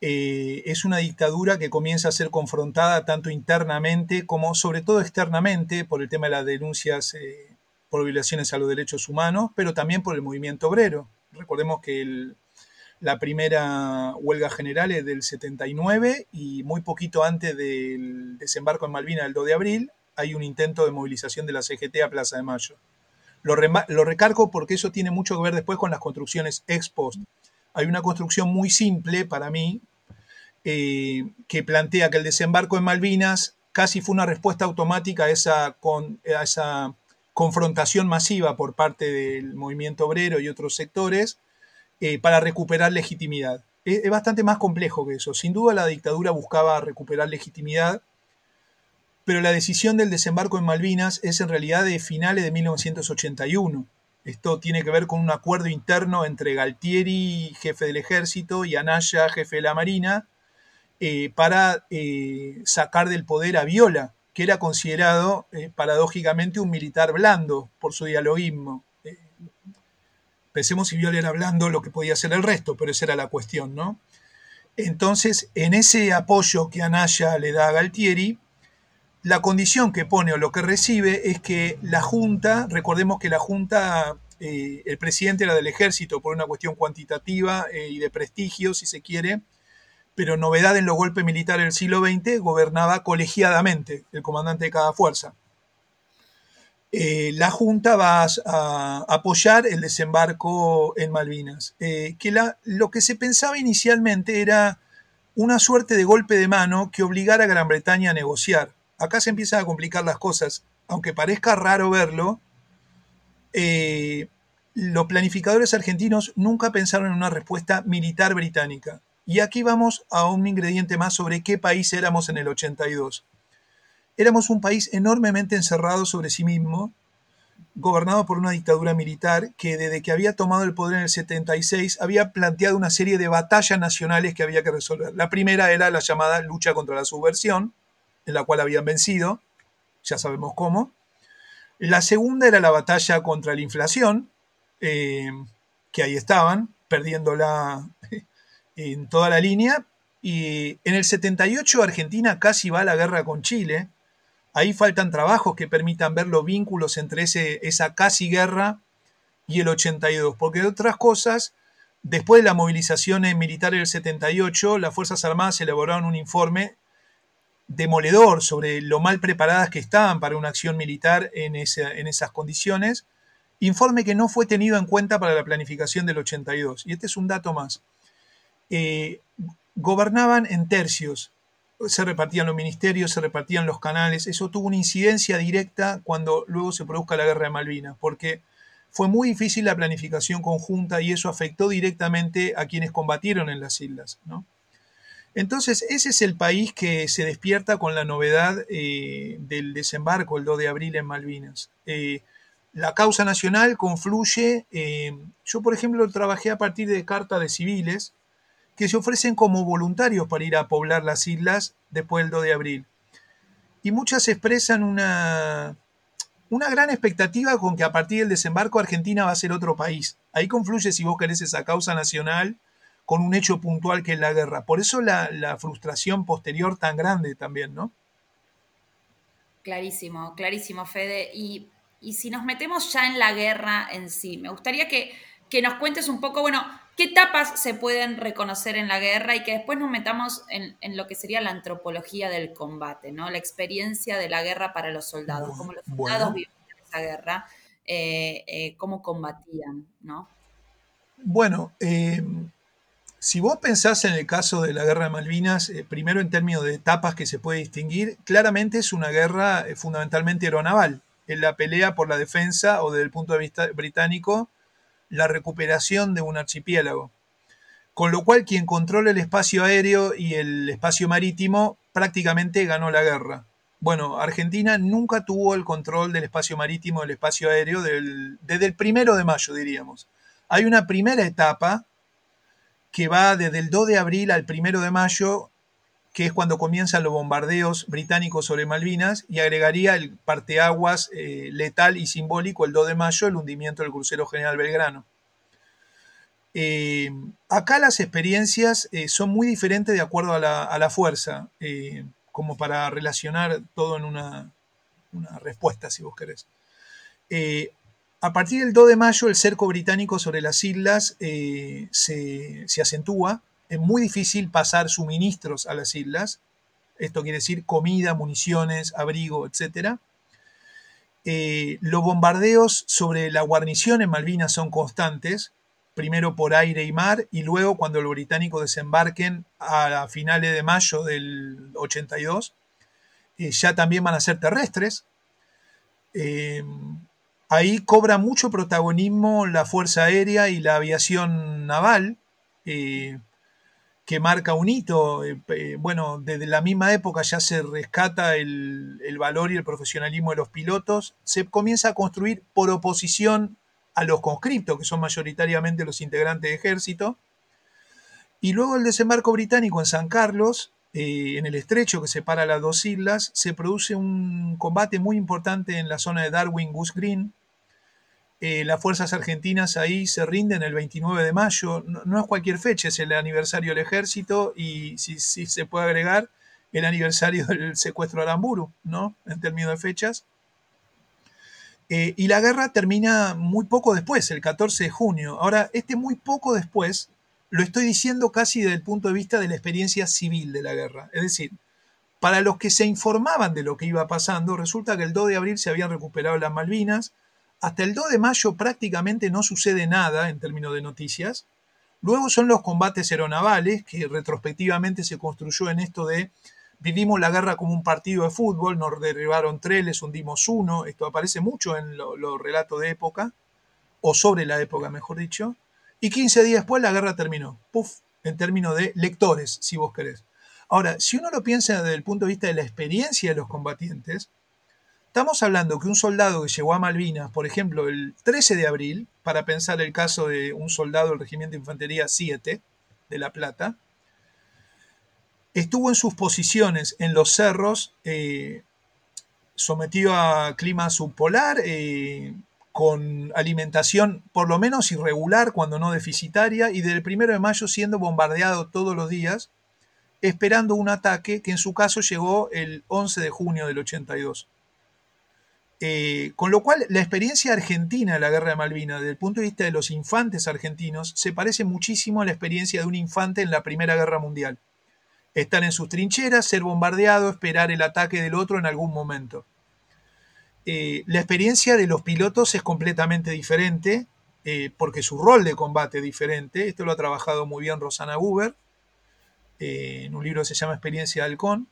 Eh, es una dictadura que comienza a ser confrontada tanto internamente como sobre todo externamente por el tema de las denuncias eh, por violaciones a los derechos humanos, pero también por el movimiento obrero. Recordemos que el, la primera huelga general es del 79 y muy poquito antes del desembarco en Malvinas del 2 de abril hay un intento de movilización de la CGT a Plaza de Mayo. Lo, recargo porque eso tiene mucho que ver después con las construcciones ex post. Hay una construcción muy simple para mí eh, que plantea que el desembarco en Malvinas casi fue una respuesta automática esa, a esa confrontación masiva por parte del movimiento obrero y otros sectores eh, para recuperar legitimidad. Es, bastante más complejo que eso. Sin duda la dictadura buscaba recuperar legitimidad, pero la decisión del desembarco en Malvinas es en realidad de finales de 1981. Esto tiene que ver con un acuerdo interno entre Galtieri, jefe del ejército, y Anaya, jefe de la Marina, eh, para eh, sacar del poder a Viola, que era considerado paradójicamente un militar blando por su dialoguismo. Pensemos si Viola hablando lo que podía ser el resto, pero esa era la cuestión, ¿no? Entonces, en ese apoyo que Anaya le da a Galtieri, la condición que pone o lo que recibe es que la Junta, recordemos que la Junta, eh, el presidente era del ejército por una cuestión cuantitativa eh, y de prestigio, si se quiere, pero novedad en los golpes militares del siglo XX, gobernaba colegiadamente el comandante de cada fuerza. Eh, la Junta va a, apoyar el desembarco en Malvinas. Eh, que lo que se pensaba inicialmente era una suerte de golpe de mano que obligara a Gran Bretaña a negociar. acá se empiezan a complicar las cosas. Aunque parezca raro verlo, eh, los planificadores argentinos nunca pensaron en una respuesta militar británica. Y aquí vamos a un ingrediente más sobre qué país éramos en el 82. Éramos un país enormemente encerrado sobre sí mismo, gobernado por una dictadura militar que desde que había tomado el poder en el 76 había planteado una serie de batallas nacionales que había que resolver. La primera era la llamada lucha contra la subversión, en la cual habían vencido, ya sabemos cómo. La segunda era la batalla contra la inflación, eh, que ahí estaban, perdiéndola en toda la línea. Y en el 78 Argentina casi va a la guerra con Chile. Ahí faltan trabajos que permitan ver los vínculos entre ese, esa casi guerra y el 82, porque de otras cosas, después de la movilización militar del 78, las Fuerzas Armadas elaboraron un informe demoledor sobre lo mal preparadas que estaban para una acción militar en, en esas condiciones, informe que no fue tenido en cuenta para la planificación del 82. Y este es un dato más. Eh, gobernaban en tercios, se repartían los ministerios, se repartían los canales, eso tuvo una incidencia directa cuando luego se produzca la guerra de Malvinas, porque fue muy difícil la planificación conjunta y eso afectó directamente a quienes combatieron en las islas. ¿no? Entonces, ese es el país que se despierta con la novedad eh, del desembarco el 2 de abril en Malvinas. Eh, la causa nacional confluye, eh, yo por ejemplo trabajé a partir de cartas de civiles que se ofrecen como voluntarios para ir a poblar las islas después del 2 de abril. Y muchas expresan una, una gran expectativa con que a partir del desembarco Argentina va a ser otro país. Ahí confluye, si vos querés, esa causa nacional con un hecho puntual que es la guerra. Por eso la, frustración posterior tan grande también, ¿no? Clarísimo, clarísimo, Fede. Y, si nos metemos ya en la guerra en sí, me gustaría que, que, nos cuentes un poco, bueno, qué etapas se pueden reconocer en la guerra y que después nos metamos en, lo que sería la antropología del combate, ¿no? La experiencia de la guerra para los soldados, cómo los soldados vivían esa guerra, eh, eh, cómo combatían, ¿no? Bueno, eh, si vos pensás en el caso de la guerra de Malvinas, eh, primero en términos de etapas que se puede distinguir, claramente es una guerra eh, fundamentalmente aeronaval. En la pelea por la defensa o desde el punto de vista británico, la recuperación de un archipiélago. Con lo cual quien controla el espacio aéreo y el espacio marítimo prácticamente ganó la guerra. Bueno, Argentina nunca tuvo el control del espacio marítimo, del espacio aéreo, desde el primero de mayo, diríamos. Hay una primera etapa que va desde el 2 de abril al 1 de mayo, que es cuando comienzan los bombardeos británicos sobre Malvinas, y agregaría el parteaguas eh, letal y simbólico el 2 de mayo, el hundimiento del crucero General Belgrano. Eh, acá las experiencias eh, son muy diferentes de acuerdo a la, fuerza, como para relacionar todo en una, una, respuesta, si vos querés. A partir del 2 de mayo, el cerco británico sobre las islas eh, se, acentúa. Es muy difícil pasar suministros a las islas. Esto quiere decir comida, municiones, abrigo, etc. Eh, los bombardeos sobre la guarnición en Malvinas son constantes, primero por aire y mar, y luego cuando los británicos desembarquen a finales de mayo del 82, eh, ya también van a ser terrestres. Ahí cobra mucho protagonismo la Fuerza Aérea y la aviación naval, eh, que marca un hito. Eh, eh, bueno, desde la misma época ya se rescata el, valor y el profesionalismo de los pilotos. Se comienza a construir por oposición a los conscriptos, que son mayoritariamente los integrantes de ejército. Y luego el desembarco británico en San Carlos, en el estrecho que separa las dos islas, se produce un combate muy importante en la zona de Darwin Goose Green, eh, las fuerzas argentinas ahí se rinden el 29 de mayo. No, es cualquier fecha, es el aniversario del ejército y si, se puede agregar el aniversario del secuestro de Aramburu, ¿no? En términos de fechas. Eh, y la guerra termina muy poco después, el 14 de junio. Ahora, este muy poco después lo estoy diciendo casi desde el punto de vista de la experiencia civil de la guerra. Es decir, para los que se informaban de lo que iba pasando, resulta que el 2 de abril se habían recuperado las Malvinas, hasta el 2 de mayo prácticamente no sucede nada en términos de noticias. Luego son los combates aeronavales, que retrospectivamente se construyó en esto de vivimos la guerra como un partido de fútbol, nos derribaron tres, les hundimos uno, esto aparece mucho en los relatos de época, o sobre la época, mejor dicho, y 15 días después la guerra terminó, puff, en términos de lectores, si vos querés. Ahora, si uno lo piensa desde el punto de vista de la experiencia de los combatientes, estamos hablando que un soldado que llegó a Malvinas, por ejemplo, el 13 de abril, para pensar el caso de un soldado del Regimiento de Infantería 7 de La Plata, estuvo en sus posiciones en los cerros, eh, sometido a clima subpolar, eh, con alimentación por lo menos irregular, cuando no deficitaria, y del 1 de mayo siendo bombardeado todos los días, esperando un ataque que en su caso llegó el 11 de junio del 82. Eh, con lo cual, la experiencia argentina de la guerra de Malvinas, desde el punto de vista de los infantes argentinos, se parece muchísimo a la experiencia de un infante en la Primera Guerra Mundial. Estar en sus trincheras, ser bombardeado, esperar el ataque del otro en algún momento. Eh, la experiencia de los pilotos es completamente diferente, eh, porque su rol de combate es diferente. Esto lo ha trabajado muy bien Rosana Huber, eh, en un libro que se llama Experiencia de Halcón.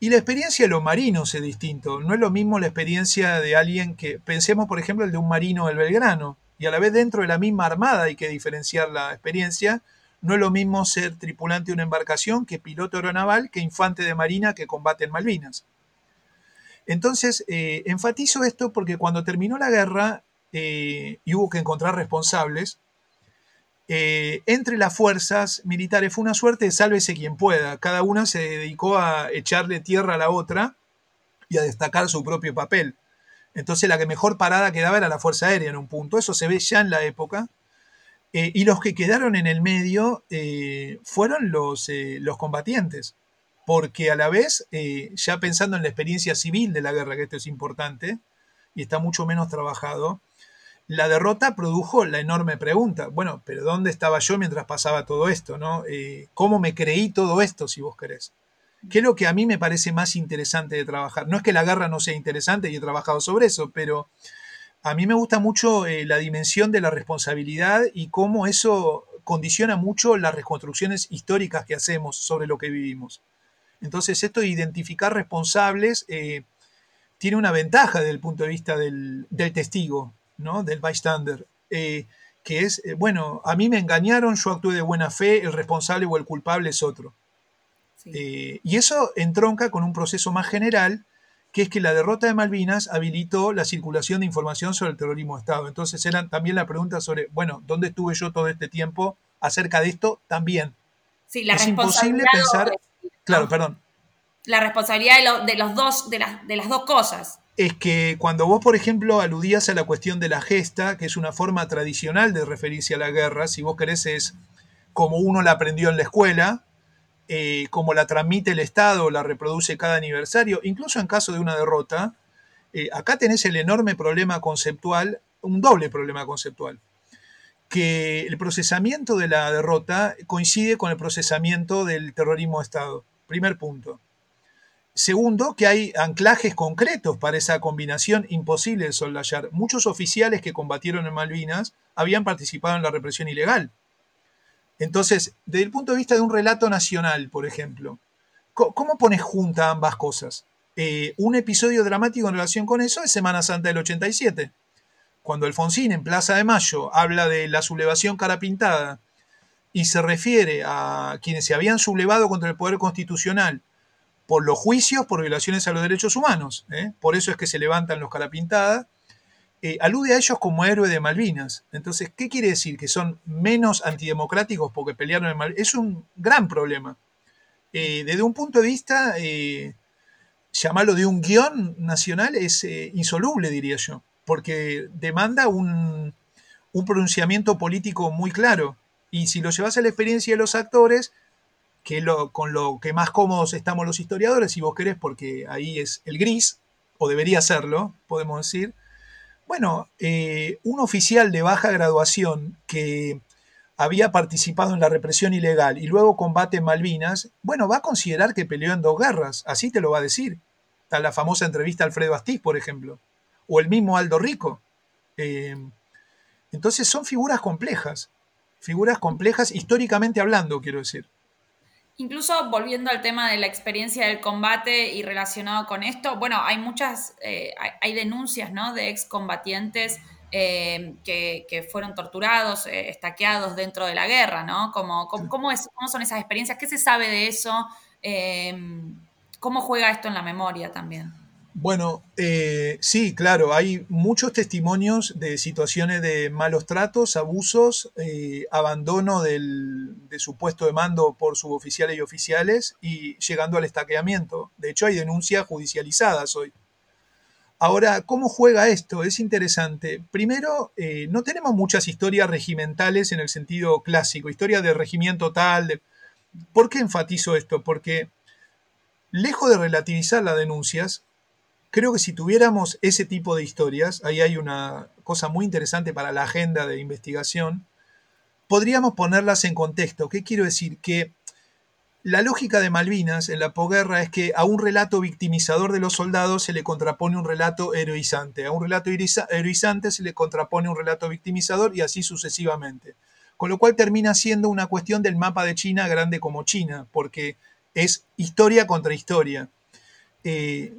Y la experiencia de los marinos es distinto. No es lo mismo la experiencia de alguien que, pensemos por ejemplo el de un marino del Belgrano, y a la vez dentro de la misma armada hay que diferenciar la experiencia. No es lo mismo ser tripulante de una embarcación que piloto aeronaval que infante de marina que combate en Malvinas. Entonces, eh, enfatizo esto porque cuando terminó la guerra eh, y hubo que encontrar responsables, eh, entre las fuerzas militares fue una suerte de sálvese quien pueda. Cada una se dedicó a echarle tierra a la otra y a destacar su propio papel. Entonces la que mejor parada quedaba era la Fuerza Aérea en un punto. Eso se ve ya en la época. y los que quedaron en el medio fueron los, los combatientes porque a la vez, eh, ya pensando en la experiencia civil de la guerra, que esto es importante, y está mucho menos trabajado, la derrota produjo la enorme pregunta, bueno, pero ¿dónde estaba yo mientras pasaba todo esto? ¿no? Eh, ¿Cómo me creí todo esto, si vos querés? ¿Qué es lo que a mí me parece más interesante de trabajar? No es que la guerra no sea interesante y he trabajado sobre eso, pero a mí me gusta mucho eh, la dimensión de la responsabilidad y cómo eso condiciona mucho las reconstrucciones históricas que hacemos sobre lo que vivimos. Entonces, esto de identificar responsables eh, tiene una ventaja desde el punto de vista del, testigo, ¿no? del bystander, eh, que es, eh, bueno, a mí me engañaron, yo actué de buena fe, el responsable o el culpable es otro. y eso entronca con un proceso más general, que es que la derrota de Malvinas habilitó la circulación de información sobre el terrorismo de Estado. Entonces eran también la pregunta sobre, bueno, ¿dónde estuve yo todo este tiempo acerca de esto? También. Sí, la es imposible pensar... Claro, perdón. La responsabilidad de, los dos, de, de las dos cosas. Es que cuando vos, por ejemplo, aludías a la cuestión de la gesta, que es una forma tradicional de referirse a la guerra, si vos querés es como uno la aprendió en la escuela, eh, como la transmite el Estado, la reproduce cada aniversario, incluso en caso de una derrota, eh, acá tenés el enorme problema conceptual, un doble problema conceptual que el procesamiento de la derrota coincide con el procesamiento del terrorismo de Estado. Primer punto. Segundo, que hay anclajes concretos para esa combinación imposible de soldallar. Muchos oficiales que combatieron en Malvinas habían participado en la represión ilegal. Entonces, desde el punto de vista de un relato nacional, por ejemplo, ¿cómo pones junta ambas cosas? Eh, un episodio dramático en relación con eso es Semana Santa del 87. Cuando Alfonsín en Plaza de Mayo habla de la sublevación cara pintada y se refiere a quienes se habían sublevado contra el poder constitucional por los juicios por violaciones a los derechos humanos, ¿eh? por eso es que se levantan los carapintadas, eh, alude a ellos como héroe de Malvinas. Entonces, ¿qué quiere decir? ¿Que son menos antidemocráticos porque pelearon en Malvinas? Es un gran problema. Eh, desde un punto de vista, llamarlo de un guion nacional es insoluble, diría yo, porque demanda un, un pronunciamiento político muy claro. Y si lo llevas a la experiencia de los actores, que con lo que más cómodos estamos los historiadores, si vos querés, porque ahí es el gris, o debería serlo, podemos decir. Bueno, eh, un oficial de baja graduación que había participado en la represión ilegal y luego combate en Malvinas, bueno, va a considerar que peleó en dos guerras, así te lo va a decir. Está la famosa entrevista a Alfredo Astiz, por ejemplo, o el mismo Aldo Rico. Eh, entonces son figuras complejas, figuras complejas históricamente hablando, quiero decir. Incluso volviendo al tema de la experiencia del combate y relacionado con esto, bueno, hay muchas, eh, hay, denuncias, ¿no? De excombatientes eh, que, fueron torturados, eh, estaqueados dentro de la guerra, ¿no? ¿Cómo, cómo, es, ¿Cómo son esas experiencias? ¿Qué se sabe de eso? ¿Cómo juega esto en la memoria también? Bueno, eh, sí, claro, hay muchos testimonios de situaciones de malos tratos, abusos, eh, abandono del, de su puesto de mando por suboficiales y oficiales y llegando al estaqueamiento. De hecho, hay denuncias judicializadas hoy. Ahora, ¿cómo juega esto? Es interesante. Primero, eh, no tenemos muchas historias regimentales en el sentido clásico, historia de regimiento tal. ¿Por qué enfatizo esto? Porque lejos de relativizar las denuncias, creo que si tuviéramos ese tipo de historias, ahí hay una cosa muy interesante para la agenda de investigación, podríamos ponerlas en contexto. ¿Qué quiero decir? Que la lógica de Malvinas en la posguerra es que a un relato victimizador de los soldados se le contrapone un relato heroizante, a un relato heroizante se le contrapone un relato victimizador y así sucesivamente. Con lo cual termina siendo una cuestión del mapa de China grande como China, porque es historia contra historia. Eh,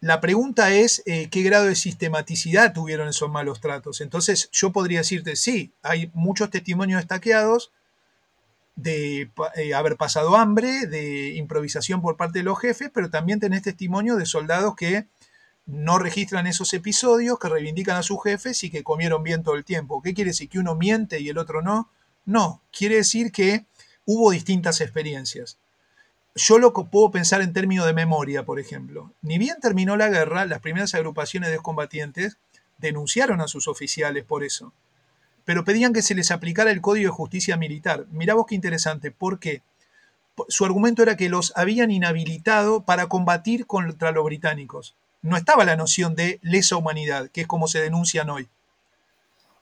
la pregunta es eh, qué grado de sistematicidad tuvieron esos malos tratos. Entonces yo podría decirte, sí, hay muchos testimonios estaqueados de eh, haber pasado hambre, de improvisación por parte de los jefes, pero también tenés testimonio de soldados que no registran esos episodios, que reivindican a sus jefes y que comieron bien todo el tiempo. ¿Qué quiere decir? ¿Que uno miente y el otro no? No, quiere decir que hubo distintas experiencias yo lo puedo pensar en términos de memoria, por ejemplo. Ni bien terminó la guerra, las primeras agrupaciones de combatientes denunciaron a sus oficiales por eso, pero pedían que se les aplicara el Código de Justicia Militar. Mirá vos qué interesante, ¿por qué? Su argumento era que los habían inhabilitado para combatir contra los británicos. No estaba la noción de lesa humanidad, que es como se denuncian hoy.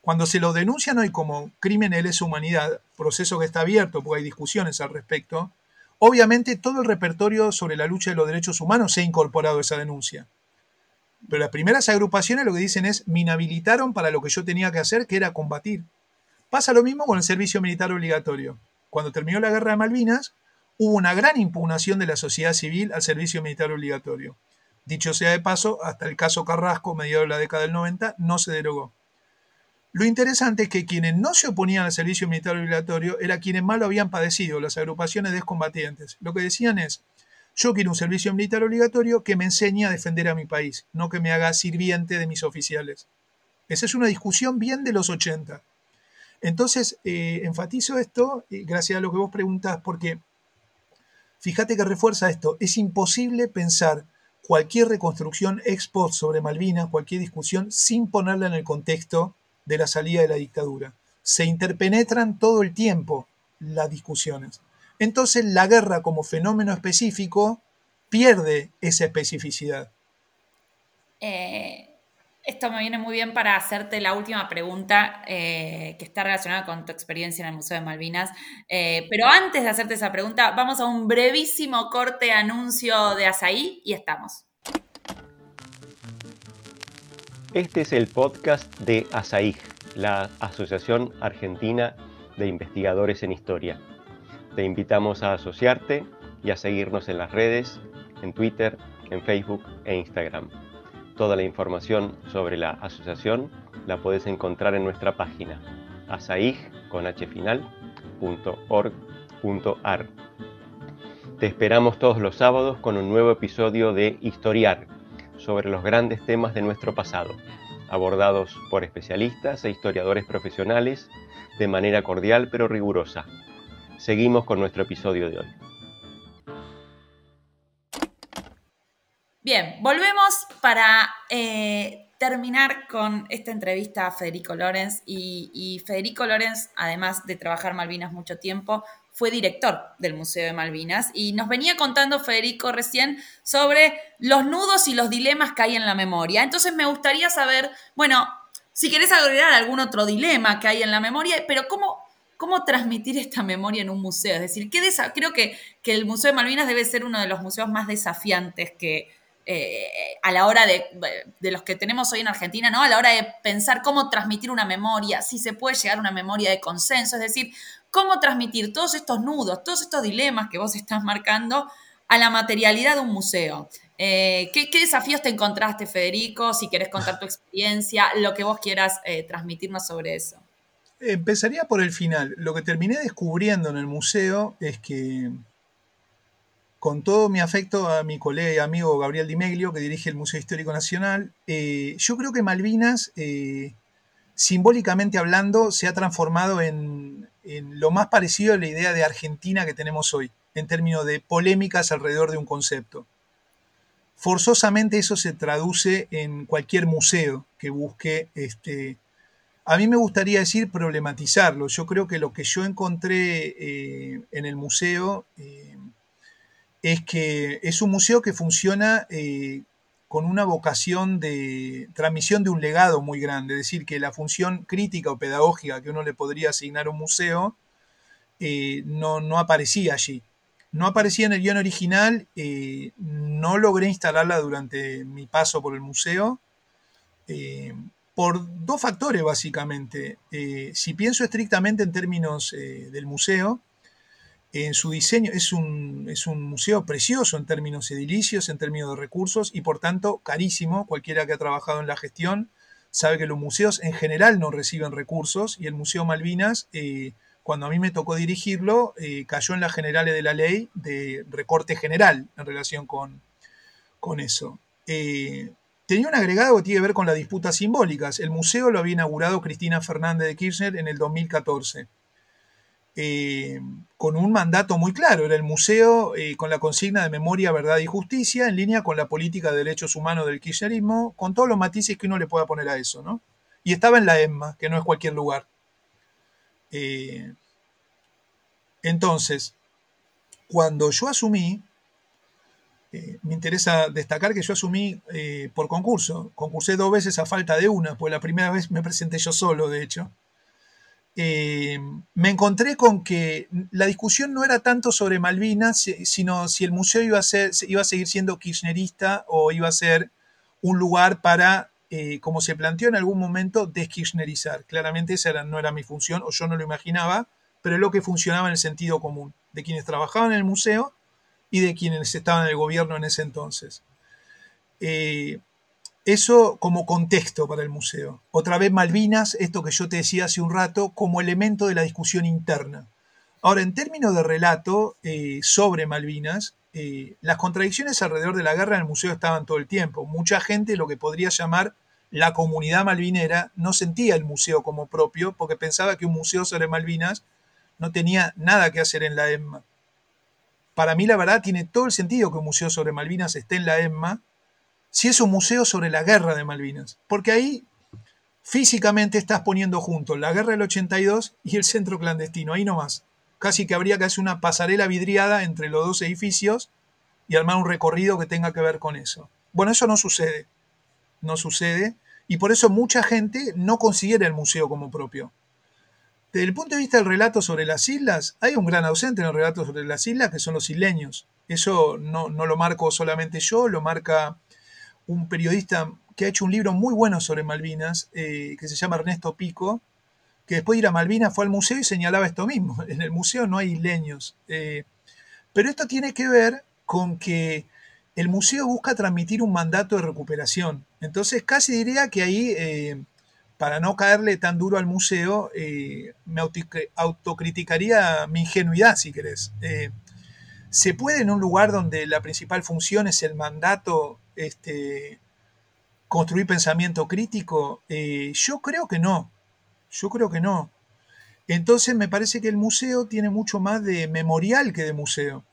Cuando se lo denuncian hoy como crimen de lesa humanidad, proceso que está abierto porque hay discusiones al respecto, Obviamente todo el repertorio sobre la lucha de los derechos humanos se ha incorporado a esa denuncia. Pero las primeras agrupaciones lo que dicen es, me inhabilitaron para lo que yo tenía que hacer, que era combatir. Pasa lo mismo con el servicio militar obligatorio. Cuando terminó la guerra de Malvinas, hubo una gran impugnación de la sociedad civil al servicio militar obligatorio. Dicho sea de paso, hasta el caso Carrasco, mediado de la década del 90, no se derogó. Lo interesante es que quienes no se oponían al servicio militar obligatorio eran quienes más lo habían padecido, las agrupaciones de excombatientes. Lo que decían es, yo quiero un servicio militar obligatorio que me enseñe a defender a mi país, no que me haga sirviente de mis oficiales. Esa es una discusión bien de los 80. Entonces, eh, enfatizo esto, gracias a lo que vos preguntás, porque fíjate que refuerza esto, es imposible pensar cualquier reconstrucción ex post sobre Malvinas, cualquier discusión, sin ponerla en el contexto de la salida de la dictadura. Se interpenetran todo el tiempo las discusiones. Entonces la guerra como fenómeno específico pierde esa especificidad. Eh, esto me viene muy bien para hacerte la última pregunta eh, que está relacionada con tu experiencia en el Museo de Malvinas. Eh, pero antes de hacerte esa pregunta, vamos a un brevísimo corte anuncio de Azaí y estamos. Este es el podcast de ASAIG, la Asociación Argentina de Investigadores en Historia. Te invitamos a asociarte y a seguirnos en las redes, en Twitter, en Facebook e Instagram. Toda la información sobre la asociación la puedes encontrar en nuestra página asaig.org.ar. Te esperamos todos los sábados con un nuevo episodio de Historiar sobre los grandes temas de nuestro pasado, abordados por especialistas e historiadores profesionales de manera cordial pero rigurosa. Seguimos con nuestro episodio de hoy. Bien, volvemos para eh, terminar con esta entrevista a Federico Lorenz. Y, y Federico Lorenz, además de trabajar Malvinas mucho tiempo, fue director del Museo de Malvinas y nos venía contando Federico recién sobre los nudos y los dilemas que hay en la memoria. Entonces me gustaría saber, bueno, si querés agregar algún otro dilema que hay en la memoria, pero cómo, cómo transmitir esta memoria en un museo. Es decir, ¿qué creo que, que, el Museo de Malvinas debe ser uno de los museos más desafiantes que, eh, a la hora de, de, los que tenemos hoy en Argentina, ¿no? A la hora de pensar cómo transmitir una memoria, si se puede llegar a una memoria de consenso, es decir, cómo transmitir todos estos nudos, todos estos dilemas que vos estás marcando a la materialidad de un museo. Eh, ¿qué, desafíos te encontraste, Federico? Si quieres contar tu experiencia, lo que vos quieras eh, transmitirnos sobre eso. Empezaría por el final. Lo que terminé descubriendo en el museo es que, con todo mi afecto a mi colega y amigo Gabriel Di Meglio, que dirige el Museo Histórico Nacional, eh, yo creo que Malvinas, simbólicamente hablando, se ha transformado en, en lo más parecido a la idea de Argentina que tenemos hoy, en términos de polémicas alrededor de un concepto forzosamente eso se traduce en cualquier museo que busque, este, a mí me gustaría decir problematizarlo. Yo creo que lo que yo encontré eh, en el museo eh, es que es un museo que funciona eh, con una vocación de transmisión de un legado muy grande, es decir, que la función crítica o pedagógica que uno le podría asignar a un museo no, no aparecía allí. No aparecía en el guion original, eh, no logré instalarla durante mi paso por el museo, eh, por dos factores básicamente. Eh, si pienso estrictamente en términos del museo, en su diseño es un, es un museo precioso en términos edilicios, en términos de recursos y por tanto carísimo. Cualquiera que ha trabajado en la gestión sabe que los museos en general no reciben recursos y el Museo Malvinas cuando a mí me tocó dirigirlo, eh, cayó en las generales de la ley de recorte general en relación con, con eso. Eh, tenía un agregado que tiene que ver con las disputas simbólicas. El museo lo había inaugurado Cristina Fernández de Kirchner en el 2014. Eh, con un mandato muy claro. Era el museo con la consigna de memoria, verdad y justicia, en línea con la política de derechos humanos del kirchnerismo, con todos los matices que uno le pueda poner a eso, ¿no? Y estaba en la ESMA, que no es cualquier lugar. Eh, entonces, cuando yo asumí, eh, me interesa destacar que yo asumí eh, por concurso. Concursé dos veces a falta de una, pues la primera vez me presenté yo solo, de hecho. Me encontré con que la discusión no era tanto sobre Malvinas, sino si el museo iba a, ser, iba a seguir siendo kirchnerista o iba a ser un lugar para eh, como se planteó en algún momento, deskirchnerizar. Claramente esa no era mi función, o yo no lo imaginaba, pero es lo que funcionaba en el sentido común, de quienes trabajaban en el museo y de quienes estaban en el gobierno en ese entonces. Eh, eso como contexto para el museo. Otra vez Malvinas, esto que yo te decía hace un rato, como elemento de la discusión interna. Ahora, en términos de relato eh, sobre Malvinas, eh, las contradicciones alrededor de la guerra en el museo estaban todo el tiempo. Mucha gente, lo que podría llamar la comunidad malvinera, no sentía el museo como propio porque pensaba que un museo sobre Malvinas no tenía nada que hacer en la ESMA. Para mí, la verdad, tiene todo el sentido que un museo sobre Malvinas esté en la ESMA si es un museo sobre la guerra de Malvinas. Porque ahí físicamente estás poniendo juntos la guerra del 82 y el centro clandestino, ahí nomás casi que habría que hacer una pasarela vidriada entre los dos edificios y armar un recorrido que tenga que ver con eso. Bueno, eso no sucede. No sucede. Y por eso mucha gente no considera el museo como propio. Desde el punto de vista del relato sobre las islas, hay un gran ausente en el relato sobre las islas que son los isleños. Eso no, lo marco solamente yo, lo marca un periodista que ha hecho un libro muy bueno sobre Malvinas, eh, que se llama Ernesto Pico, que después de ir a Malvinas fue al museo y señalaba esto mismo. (laughs) En el museo no hay isleños. Eh, pero esto tiene que ver con que el museo busca transmitir un mandato de recuperación. Entonces casi diría que ahí, eh, para no caerle tan duro al museo, me autocriticaría mi ingenuidad, si querés. ¿Se puede en un lugar donde la principal función es el mandato este, construir pensamiento crítico? yo creo que no. Yo creo que no. Entonces me parece que el museo tiene mucho más de memorial que de museo.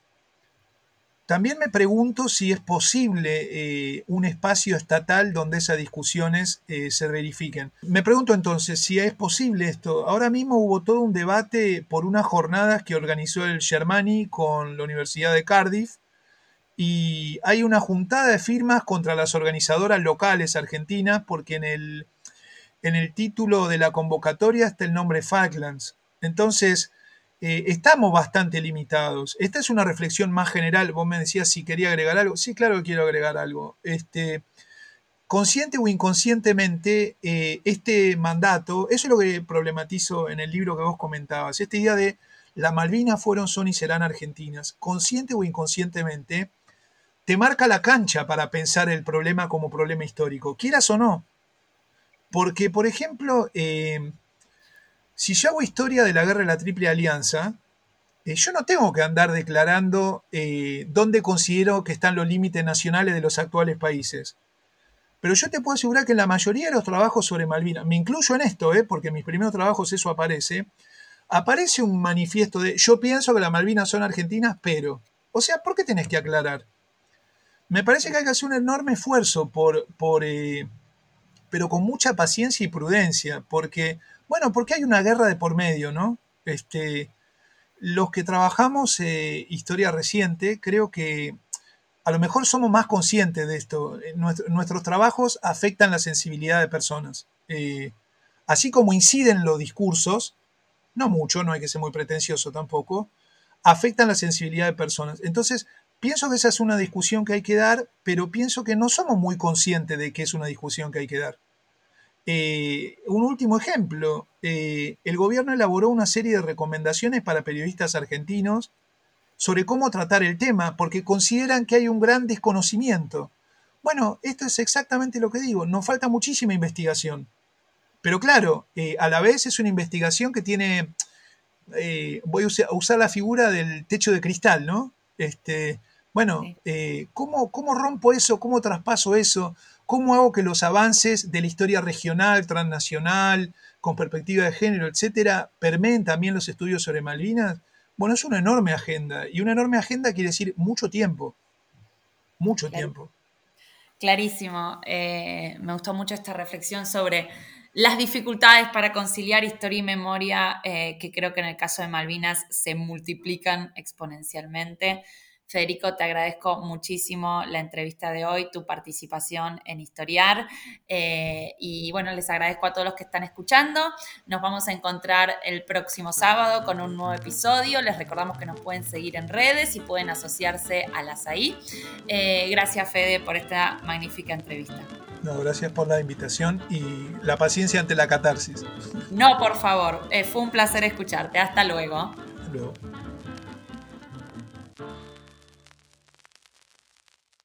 También me pregunto si es posible eh, un espacio estatal donde esas discusiones eh, se verifiquen. Me pregunto entonces si es posible esto. Ahora mismo hubo todo un debate por unas jornadas que organizó el Germani con la Universidad de Cardiff y hay una juntada de firmas contra las organizadoras locales argentinas porque en el en el título de la convocatoria está el nombre Falklands. Entonces, eh, estamos bastante limitados. Esta es una reflexión más general. Vos me decías si quería agregar algo. Sí, claro que quiero agregar algo. Este, consciente o inconscientemente, eh, este mandato, eso es lo que problematizo en el libro que vos comentabas, esta idea de las Malvinas fueron, son y serán argentinas, consciente o inconscientemente, te marca la cancha para pensar el problema como problema histórico, quieras o no. Porque, por ejemplo, eh, si yo hago historia de la guerra de la Triple Alianza, eh, yo no tengo que andar declarando eh, dónde considero que están los límites nacionales de los actuales países. Pero yo te puedo asegurar que en la mayoría de los trabajos sobre Malvinas, me incluyo en esto, eh, porque en mis primeros trabajos eso aparece, aparece un manifiesto de yo pienso que las Malvinas son argentinas, pero. O sea, ¿por qué tenés que aclarar? Me parece que hay que hacer un enorme esfuerzo por, por pero con mucha paciencia y prudencia, porque bueno, porque hay una guerra de por medio, ¿no? Este, los que trabajamos eh, historia reciente, creo que a lo mejor somos más conscientes de esto. Eh, nuestros trabajos afectan la sensibilidad de personas. Eh, así como inciden los discursos, no mucho, no hay que ser muy pretencioso tampoco, afectan la sensibilidad de personas. Entonces, pienso que esa es una discusión que hay que dar, pero pienso que no somos muy conscientes de que es una discusión que hay que dar. Eh, un último ejemplo, eh, el gobierno elaboró una serie de recomendaciones para periodistas argentinos sobre cómo tratar el tema, porque consideran que hay un gran desconocimiento. Bueno, esto es exactamente lo que digo, nos falta muchísima investigación. Pero claro, eh, a la vez es una investigación que tiene, voy a usar la figura del techo de cristal, ¿no? Este, bueno, ¿cómo, ¿cómo rompo eso? ¿Cómo traspaso eso? ¿Cómo hago que los avances de la historia regional, transnacional, con perspectiva de género, etcétera, permeen también los estudios sobre Malvinas? Bueno, es una enorme agenda. Y una enorme agenda quiere decir mucho tiempo. Mucho tiempo. Clarísimo. Eh, me gustó mucho esta reflexión sobre las dificultades para conciliar historia y memoria, eh, que creo que en el caso de Malvinas se multiplican exponencialmente. Federico, te agradezco muchísimo la entrevista de hoy, tu participación en Historiar. Eh, y bueno, les agradezco a todos los que están escuchando. Nos vamos a encontrar el próximo sábado con un nuevo episodio. Les recordamos que nos pueden seguir en redes y pueden asociarse a las ahí. Eh, gracias, Fede, por esta magnífica entrevista. No, gracias por la invitación y la paciencia ante la catarsis. No, por favor, eh, fue un placer escucharte. Hasta luego. Hasta luego.